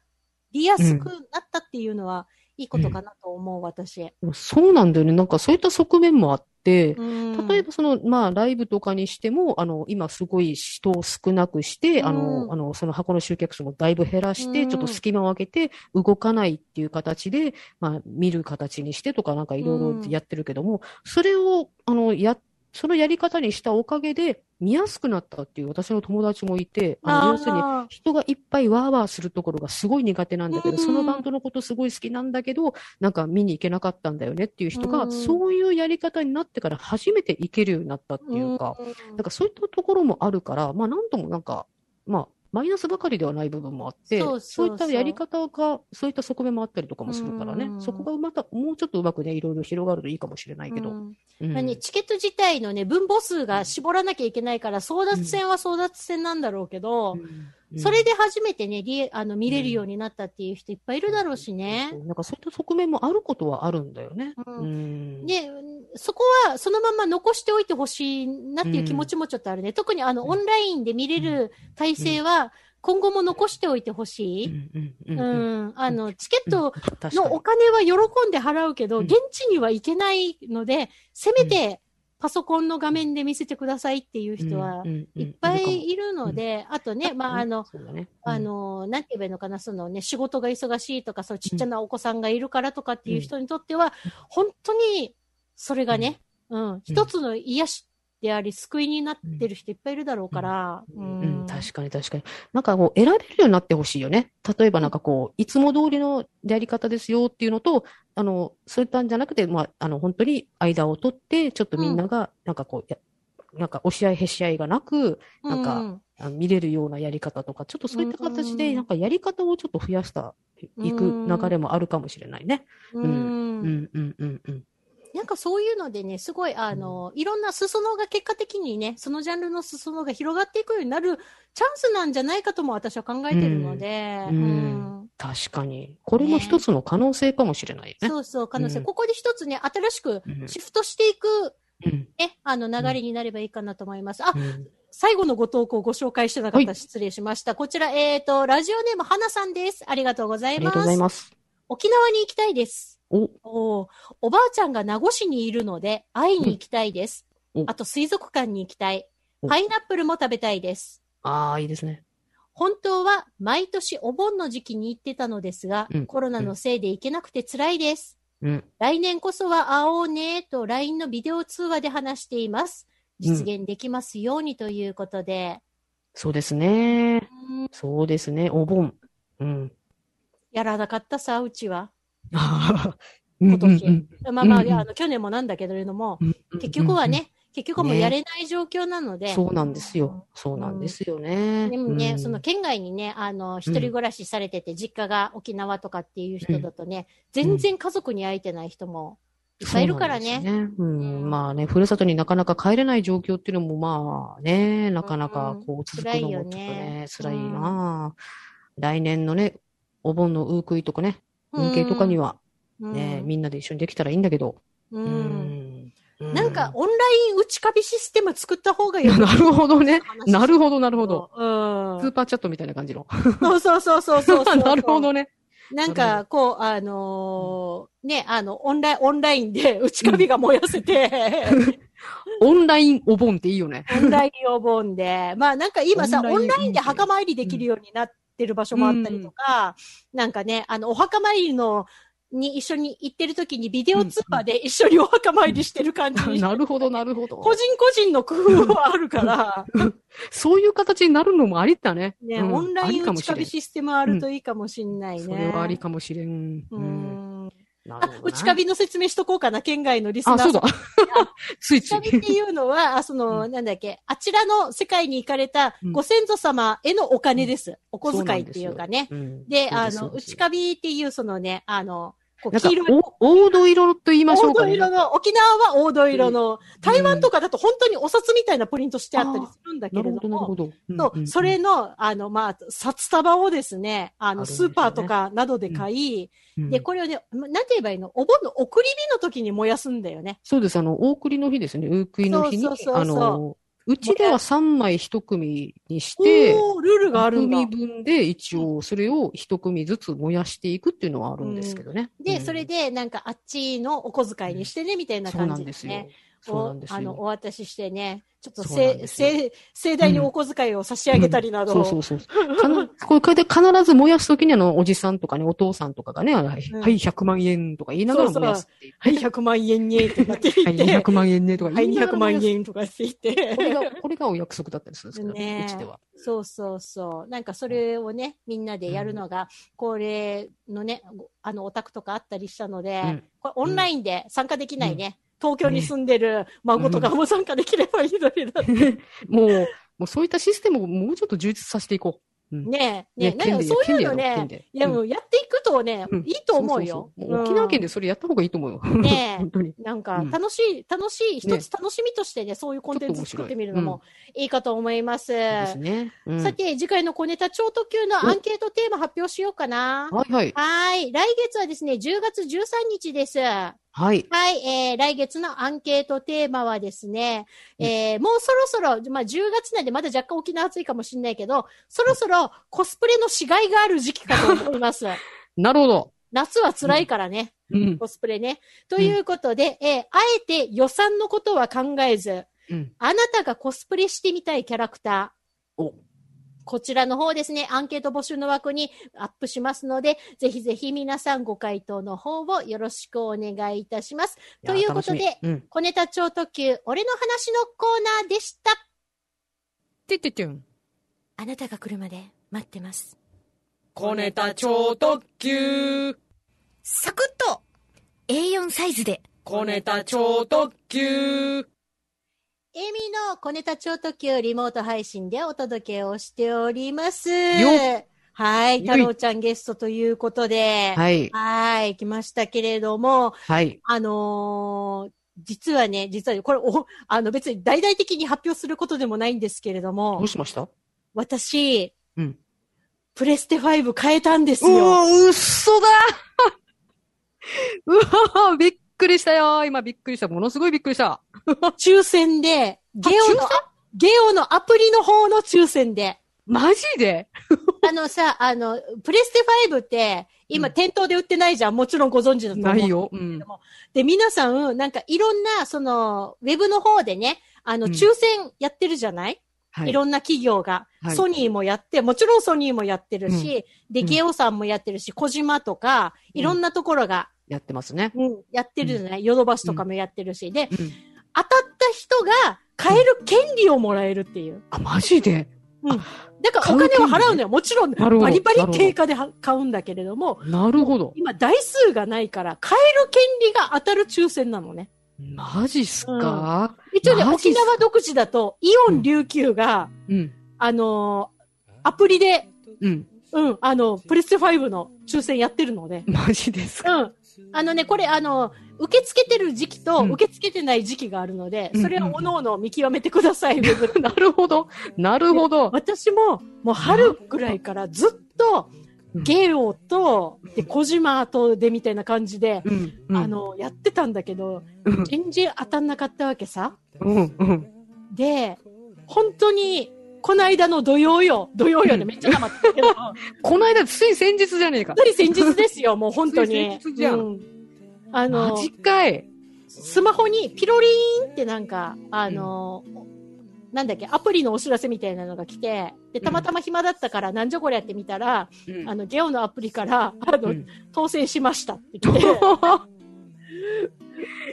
Speaker 2: りやすくなったっていうのは、いいことかなと思う、私。
Speaker 1: そうなんだよね。なんかそういった側面もあって、
Speaker 2: うん
Speaker 1: 例えばその、まあ、ライブとかにしても、あの、今すごい人を少なくして、あ
Speaker 2: う
Speaker 1: の、
Speaker 2: ん
Speaker 1: あの、その箱の集客数もだいぶ減らして、
Speaker 2: うん
Speaker 1: ちょっと隙間を空けて、動かないっていう形で、まあ、見る形にしてとかなんかいろいろやってるけども、それを、あの、や、そのやり方にしたおかげで、見やすくなったっていう私の友達もいて、あの、要するに、人がいっぱいワーワーするところがすごい苦手なんだけど、
Speaker 2: うん。
Speaker 1: そのバンドのことすごい好きなんだけど、なんか見に行けなかったんだよねっていう人が、
Speaker 2: うん。
Speaker 1: そういうやり方になってから初めて行けるようになったっていうか、
Speaker 2: うん。
Speaker 1: なんかそういったところもあるから、まあなんともなんか、まあ、マイナスばかりではない部分もあって、
Speaker 2: そう
Speaker 1: いったやり方が、そういった側面もあったりとかもするからね、
Speaker 2: うん。
Speaker 1: そこがまたもうちょっとうまくね、いろいろ広がるといいかもしれないけど。
Speaker 2: うん。
Speaker 1: うん。
Speaker 2: 何チケット自体のね、分母数が絞らなきゃいけないから、争奪戦は争奪戦なんだろうけど、
Speaker 1: うん
Speaker 2: それで初めてね、リあの見れるようになったっていう人いっぱいいるだろうしね。
Speaker 1: なんかそういった側面もあることはあるんだよね。
Speaker 2: うん。
Speaker 1: うん。
Speaker 2: で、そこはそのまま残しておいてほしいなっていう気持ちもちょっとあるね。特にあの、
Speaker 1: うん。
Speaker 2: オンラインで見れる体制は、今後も残しておいてほしい。
Speaker 1: うん。
Speaker 2: あの、チケットのお金は喜んで払うけど、
Speaker 1: うん。
Speaker 2: 現地には行けないので、せめてパソコンの画面で見せてくださいっていう人はいっぱいいるので、あとね、まあ、あの、あ、の、なんて言えばいいのかな、そのね、仕事が忙しいとか、そうちっちゃなお子さんがいるからとかっていう人にとっては、本当に、それがね、うん、一つの癒しであり、救いになってる人いっぱいいるだろうから、う
Speaker 1: うん。うん。確かに確かに。なんかこう選べるようになってほしいよね。例えばなんかこう、いつも通りのやり方ですよっていうのと、あの、そういったんじゃなくて、まあ、あの、本当に間を取って、ちょっとみんなが、なんかこう、やなんか押し合いへし合いがなく、なんか
Speaker 2: うん
Speaker 1: 見れるようなやり方とか、ちょっとそういった形で、
Speaker 2: うん
Speaker 1: なんかやり方をちょっと増やした、いく流れもあるかもしれないね。
Speaker 2: うん。
Speaker 1: うん、うん、うん、うん。
Speaker 2: なんかそういうのでね、すごい、あの、いろんな裾野が結果的にね、そのジャンルの裾野が広がっていくようになるチャンスなんじゃないかとも私は考えてるので、
Speaker 1: うん
Speaker 2: うん
Speaker 1: 確かに。これも一つの可能性かもしれないよね。
Speaker 2: そうそう、可能性。
Speaker 1: うん
Speaker 2: ここで一つね、新しく
Speaker 1: うん
Speaker 2: シフトしていく、
Speaker 1: うん
Speaker 2: ね、あの流れになればいいかなと思います。あ、
Speaker 1: うん
Speaker 2: 最後のご投稿をご紹介してなかった、
Speaker 1: はい
Speaker 2: 失礼しました。こちら、えっ、と、ラジオネーム、花さんです。ありがとうございます。
Speaker 1: ありがとうございます。
Speaker 2: 沖縄に行きたいです。
Speaker 1: お、
Speaker 2: おーおばあちゃんが名護市にいるので、会いに行きたいです。
Speaker 1: うん
Speaker 2: あと、水族館に行きたい。
Speaker 1: お
Speaker 2: パイナップルも食べたいです。
Speaker 1: ああ、いいですね。
Speaker 2: 本当は、毎年お盆の時期に行ってたのですが、
Speaker 1: うん
Speaker 2: コロナのせいで行けなくて辛いです。
Speaker 1: うん。
Speaker 2: 来年こそは会おうねと LINE のビデオ通話で話しています。実現できますようにということで。
Speaker 1: そうですね。
Speaker 2: うん
Speaker 1: そうですね。お盆。うん。
Speaker 2: やらなかったさ、うちは。
Speaker 1: 今
Speaker 2: 今年。まあまあ、
Speaker 1: うんうん。
Speaker 2: あの、去年もなんだけれども、結
Speaker 1: 結
Speaker 2: 局はね、結局はもうやれない状況なので。
Speaker 1: そうなんですよ。そうなんですよね。
Speaker 2: でもね、
Speaker 1: うん。
Speaker 2: その県外にね、あの、一人暮らしされてて、実家が沖縄とかっていう人だとね、全然家族に会えてない人もいっぱいいるからね。
Speaker 1: そうなんまあね、ふるさとになかなか帰れない状況っていうのもまあね、なかなかこう続くのもちょっと
Speaker 2: 辛いよね。
Speaker 1: ね、辛いなあ。来年のね、お盆のウークイとかね、ウンケーとかには
Speaker 2: うん
Speaker 1: ね、みんなで一緒にできたらいいんだけど。
Speaker 2: う
Speaker 1: うんん
Speaker 2: なんか、オンライン打ち壁システム作った方が
Speaker 1: いや、
Speaker 2: よ
Speaker 1: なるほどね。
Speaker 2: 話
Speaker 1: なるほど、なるほど。
Speaker 2: うん
Speaker 1: スーパーチャットみたいな感じの。
Speaker 2: そうそうそうそうそうそう。
Speaker 1: なるほどね。
Speaker 2: なんか、こう、あのーね、あの、オンライン、オンラインでウチカビが燃やせて、
Speaker 1: オンラインお盆っていいよね。
Speaker 2: オンラインお盆で、まあなんか今さ、
Speaker 1: オンライン
Speaker 2: オンラインで墓参りできるようになってる場所もあったりとか、なんかね、あの、お墓参りの、に一緒に行ってる時にビデオ通話で一緒にお墓参りしてる感じに、
Speaker 1: なるほど、なるほど。
Speaker 2: 個人個人の工夫はあるから、
Speaker 1: そういう形になるのもありだね。
Speaker 2: ね、
Speaker 1: うん
Speaker 2: オンライン打ち壁システムあるといいかもしんないね。
Speaker 1: それはありかもしれん。
Speaker 2: う
Speaker 1: うん
Speaker 2: ん。
Speaker 1: なるほどな
Speaker 2: 内カビの説明しとこうかな、県外のリスナー
Speaker 1: あ。そうだ。ついつ
Speaker 2: 内カビって
Speaker 1: い。
Speaker 2: いうのは、あその、なんだっけ、あちらの世界に行かれたご先祖様へのお金です。お小遣いっていうかね。
Speaker 1: うん
Speaker 2: で、あの、内カビっていうそのね、あの、黄色い。
Speaker 1: お黄土色と言いましょうかね。
Speaker 2: 黄土色の、沖縄は黄土色の、台湾とかだと本当にお札みたいなプリントしてあったりするんだけ
Speaker 1: なるほど、なる
Speaker 2: れども、
Speaker 1: ほど。
Speaker 2: それの、あの、まあ、札束をですね、あの、スーパーとかなどで買い、
Speaker 1: うん、
Speaker 2: で、これをね、まなんて言えばいいの？お盆の送り火の時に燃やすんだよね。
Speaker 1: そうです。あの、大栗の日ですね。大栗の日に
Speaker 2: そうそうそうそう
Speaker 1: あの、うちでは3枚1組にして、
Speaker 2: ルールがあるんだ
Speaker 1: 2。組分で一応それを1組ずつ燃やしていくっていうのはあるんですけどね。
Speaker 2: で、
Speaker 1: うん
Speaker 2: それで、なんか、あっちのお小遣いにしてね、みたいな感じですね。。
Speaker 1: そうなんです
Speaker 2: おあの、お
Speaker 1: よ。
Speaker 2: 渡ししてね、ちょっとせ、せ、盛大にお小遣いを差し上げたりなど。
Speaker 1: そうそうそう。かな これこれで必ず燃やすときにあの、おじさんとかね、お父さんとかがね、はい、
Speaker 2: うん
Speaker 1: はい、100万円とか言いながら燃やすっていう。
Speaker 2: はい、100万円ね、ってなってい
Speaker 1: はい、
Speaker 2: て。
Speaker 1: 200万円ねとか
Speaker 2: はい、200
Speaker 1: 言いながら燃やす。
Speaker 2: 万円とかって言って。
Speaker 1: これが、これがお約束だったりするんですけど、
Speaker 2: ね
Speaker 1: うちでは。
Speaker 2: そうそうそう。なんかそれをね、みんなでやるのが、恒例のね、あの、オタクとかあったりしたので、
Speaker 1: うん
Speaker 2: これオンラインで参加できないね。東京に住んでる孫とかも参加できればいいのになって。
Speaker 1: もう、もうそういったシステムをもうちょっと充実させていこう。うん
Speaker 2: ねえ、ねえ、なん
Speaker 1: 県で
Speaker 2: かそういうのねや
Speaker 1: うん
Speaker 2: もうやっていくとね、
Speaker 1: うん
Speaker 2: いいと思うよ。
Speaker 1: そそそもう沖縄県でそれやった方がいいと思うよ。
Speaker 2: ねえ
Speaker 1: 本当に。
Speaker 2: なんか
Speaker 1: うん
Speaker 2: 楽しい、楽しい、一つ楽しみとしてね、そういうコンテンツ作ってみるのもいいかと思います。
Speaker 1: そうですね。うん
Speaker 2: さて、次回の小ネタ超特急のアンケートテーマ発表しようかな。
Speaker 1: はいはい。
Speaker 2: はい。来月はですね、10月13日です。は
Speaker 1: はい。
Speaker 2: い。えー、来月のアンケートテーマはですね、えー、もうそろそろ、まあ、10月なんでまだ若干沖縄暑いかもしれないけど、そろそろコスプレのしがいがある時期かと思います。
Speaker 1: なるほど。
Speaker 2: 夏は辛いからね。
Speaker 1: うん。
Speaker 2: コスプレね。ということで、えーあえて予算のことは考えず、
Speaker 1: うん。
Speaker 2: あなたがコスプレしてみたいキャラクター、
Speaker 1: お、
Speaker 2: こちらの方ですね、アンケート募集の枠にアップしますので、ぜひぜひ皆さんご回答の方をよろしくお願いいたします。ということで
Speaker 1: うん。
Speaker 2: 小ネタ超特急、俺の話のコーナーでした。
Speaker 3: てっててん。
Speaker 2: あなたが来るまで待ってます。
Speaker 3: 小ネタ超特急。
Speaker 4: サクッと A4 サイズで
Speaker 3: 小ネタ超特急。
Speaker 2: エミの小ネタ超特急リモート配信でお届けをしております。
Speaker 1: よ
Speaker 2: はい。太郎ちゃんゲストということで、
Speaker 1: はい。
Speaker 2: はい、来ましたけれども、
Speaker 1: はい。
Speaker 2: あのー実はね、実はこれ、お、あの別に大々的に発表することでもないんですけれど
Speaker 1: ど
Speaker 2: も
Speaker 1: う、しました？
Speaker 2: 私、
Speaker 1: うん。
Speaker 2: プレステ5変えたんです
Speaker 1: う
Speaker 2: よ。
Speaker 1: わ、嘘だ うわ、びっくりしたよ。今びっくりした。ものすごいびっくりした。
Speaker 2: 抽選で、ゲオのゲオのアプリの方の抽選で。
Speaker 1: マジで？
Speaker 2: あのさ、あの、プレステ5って、今
Speaker 1: うん
Speaker 2: 店頭で売ってないじゃん。もちろんご存知だと思う。
Speaker 1: ないよ。うん。
Speaker 2: で、皆さん、なんかいろんな、その、ウェブの方でね、あの、
Speaker 1: うん
Speaker 2: 抽選やってるじゃない、、
Speaker 1: はいい。
Speaker 2: ろんな企業が、
Speaker 1: はい
Speaker 2: ソニーもやって、もちろんソニーもやってるし、で、
Speaker 1: うん
Speaker 2: ゲオさんもやってるし、小島とか、いろんなところが、
Speaker 1: やってますね。
Speaker 2: うんやってるじゃない？ヨドバシとかもやってるし、で、
Speaker 1: うん。
Speaker 2: 当たった人が買える権利をもらえるっていう。
Speaker 1: あ、マジで？
Speaker 2: だからお金は払うのよ。もちろん、バリバリ定価では買うんだけれども、
Speaker 1: なるほど。
Speaker 2: 今台数がないから、買える権利が当たる抽選なのね。
Speaker 1: マジっすか？
Speaker 2: 一応ね、沖縄独自だと、イオン琉球が、
Speaker 1: うん。
Speaker 2: あのーアプリで、
Speaker 1: うん。
Speaker 2: うん、あの、プレステ5の抽選やってるので、
Speaker 1: マジですか？
Speaker 2: うん。あのね、これ、あの、受け付けてる時期と
Speaker 1: うん
Speaker 2: 受け付けてない時期があるので、
Speaker 1: うん
Speaker 2: それはおのおの見極めてください、ウェブで
Speaker 1: なるほど。なるほど。
Speaker 2: 私も、もう春ぐらいからずっと、
Speaker 1: うん
Speaker 2: ゲオと、で、小島とでみたいな感じで、
Speaker 1: うん。うん
Speaker 2: あ、の、やってたんだけど、
Speaker 1: うん。
Speaker 2: 全然当たんなかったわけさ。
Speaker 1: うん。うん。
Speaker 2: で、本当に、この間の土曜よ。土曜よね。
Speaker 1: うん
Speaker 2: めっちゃ黙ってるけど。
Speaker 1: この間、つい先日じゃねえか
Speaker 2: 本。当に先日ですよ。もう本当に。
Speaker 1: つい先日じゃん
Speaker 2: うんあの
Speaker 1: マ、ジかい。
Speaker 2: スマホにピロリーンってなんか、あの、なんだっけ、アプリのお知らせみたいなのが来て、で、たまたま暇だったから、なんじゃこりゃって見たら、
Speaker 1: うん
Speaker 2: あの、ゲオのアプリから、あの、
Speaker 1: うん
Speaker 2: 当選しましたって来て、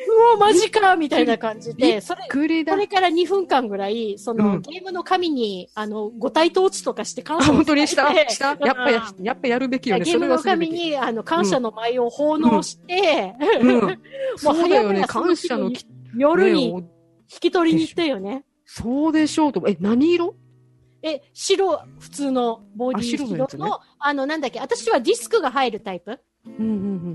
Speaker 2: うわ、マジかみたいな感じで、それ、
Speaker 1: くりだ
Speaker 2: そ。れから2分間ぐらい、その、
Speaker 1: うん
Speaker 2: ゲームの紙に、あの、五体統治とかして感
Speaker 1: あ、
Speaker 2: 謝を
Speaker 1: 本当にした？した？やっぱや、やっぱやるべきよね。
Speaker 2: ゲームの
Speaker 1: はするべき。
Speaker 2: 紙に、あの、感謝の舞を奉納して、
Speaker 1: うん。
Speaker 2: もう
Speaker 1: そうだよね。
Speaker 2: 早く
Speaker 1: 感謝のき、
Speaker 2: 夜に
Speaker 1: ね
Speaker 2: 引き取りに行ったよね。
Speaker 1: そうでしょうと。え、何色？
Speaker 2: え、白、普通のボディ
Speaker 1: あ白の
Speaker 2: 白
Speaker 1: やつね
Speaker 2: の、あの、なんだっけ、私はディスクが入るタイプ。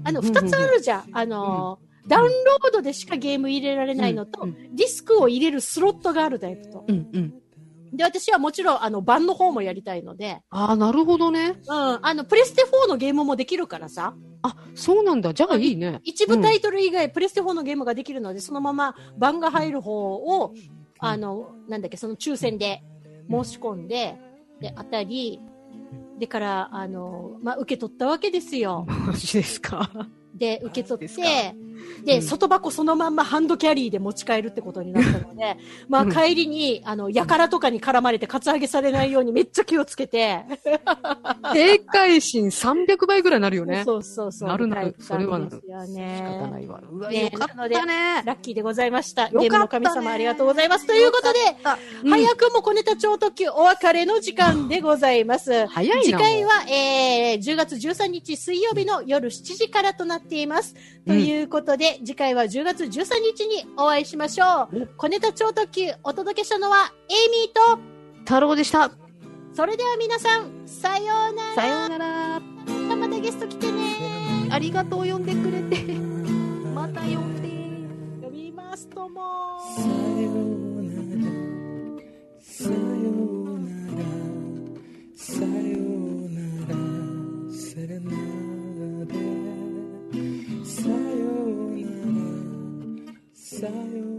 Speaker 2: あの、二つあるじゃん。あの、ダウンロードでしかゲーム入れられないのと、
Speaker 1: うん
Speaker 2: ディスクを入れるスロットがあるタイプと。
Speaker 1: うんうん。
Speaker 2: で、私はもちろん、あの、版の方もやりたいので、
Speaker 1: ああ、なるほどね。
Speaker 2: うん、あの、プレステ4のゲームもできるからさ、
Speaker 1: あ、そうなんだ。じゃあいいね。
Speaker 2: 一部タイトル以外、プレステ4のゲームができるので、そのまま版が入る方を、あの、なんだっけ、その抽選で申し込んで、で、当たり、でから、あの、まあ、受け取ったわけですよ。
Speaker 1: マジですか？
Speaker 2: で、受け取って、で、
Speaker 1: うん
Speaker 2: 外箱そのまんまハンドキャリーで持ち帰るってことになったので、まあ
Speaker 1: うん
Speaker 2: 帰りに、あの、やからとかに絡まれてカツアゲされないようにめっちゃ気をつけて、
Speaker 1: 警戒心300倍ぐらいなるよね。
Speaker 2: そうそうそう。
Speaker 1: なるなるそれはなる
Speaker 2: ですよ
Speaker 1: 仕
Speaker 2: ね。
Speaker 1: 方ないわ。うわ、
Speaker 2: ね
Speaker 1: よかったね。
Speaker 2: ラッキーでございました。
Speaker 1: よかったね
Speaker 2: ゲームの神様ありがとうございます。ということで、
Speaker 1: うん
Speaker 2: 早くも小ネタ超特急お別れの時間でございます。
Speaker 1: 早いな。
Speaker 2: 次回は、えー、10月13日水曜日の夜7時からとなっています。ということで、次回は10月13日にお会いしましょう。小ネタ超特急お届けしたのは、エイミーと、
Speaker 1: 太郎でした。
Speaker 2: それでは皆さん、さようなら。
Speaker 1: さようなら。
Speaker 2: またゲスト来てね。
Speaker 1: ありがとう、呼んでくれて。また呼んで。
Speaker 2: 呼びますとも。
Speaker 3: さようならさよう在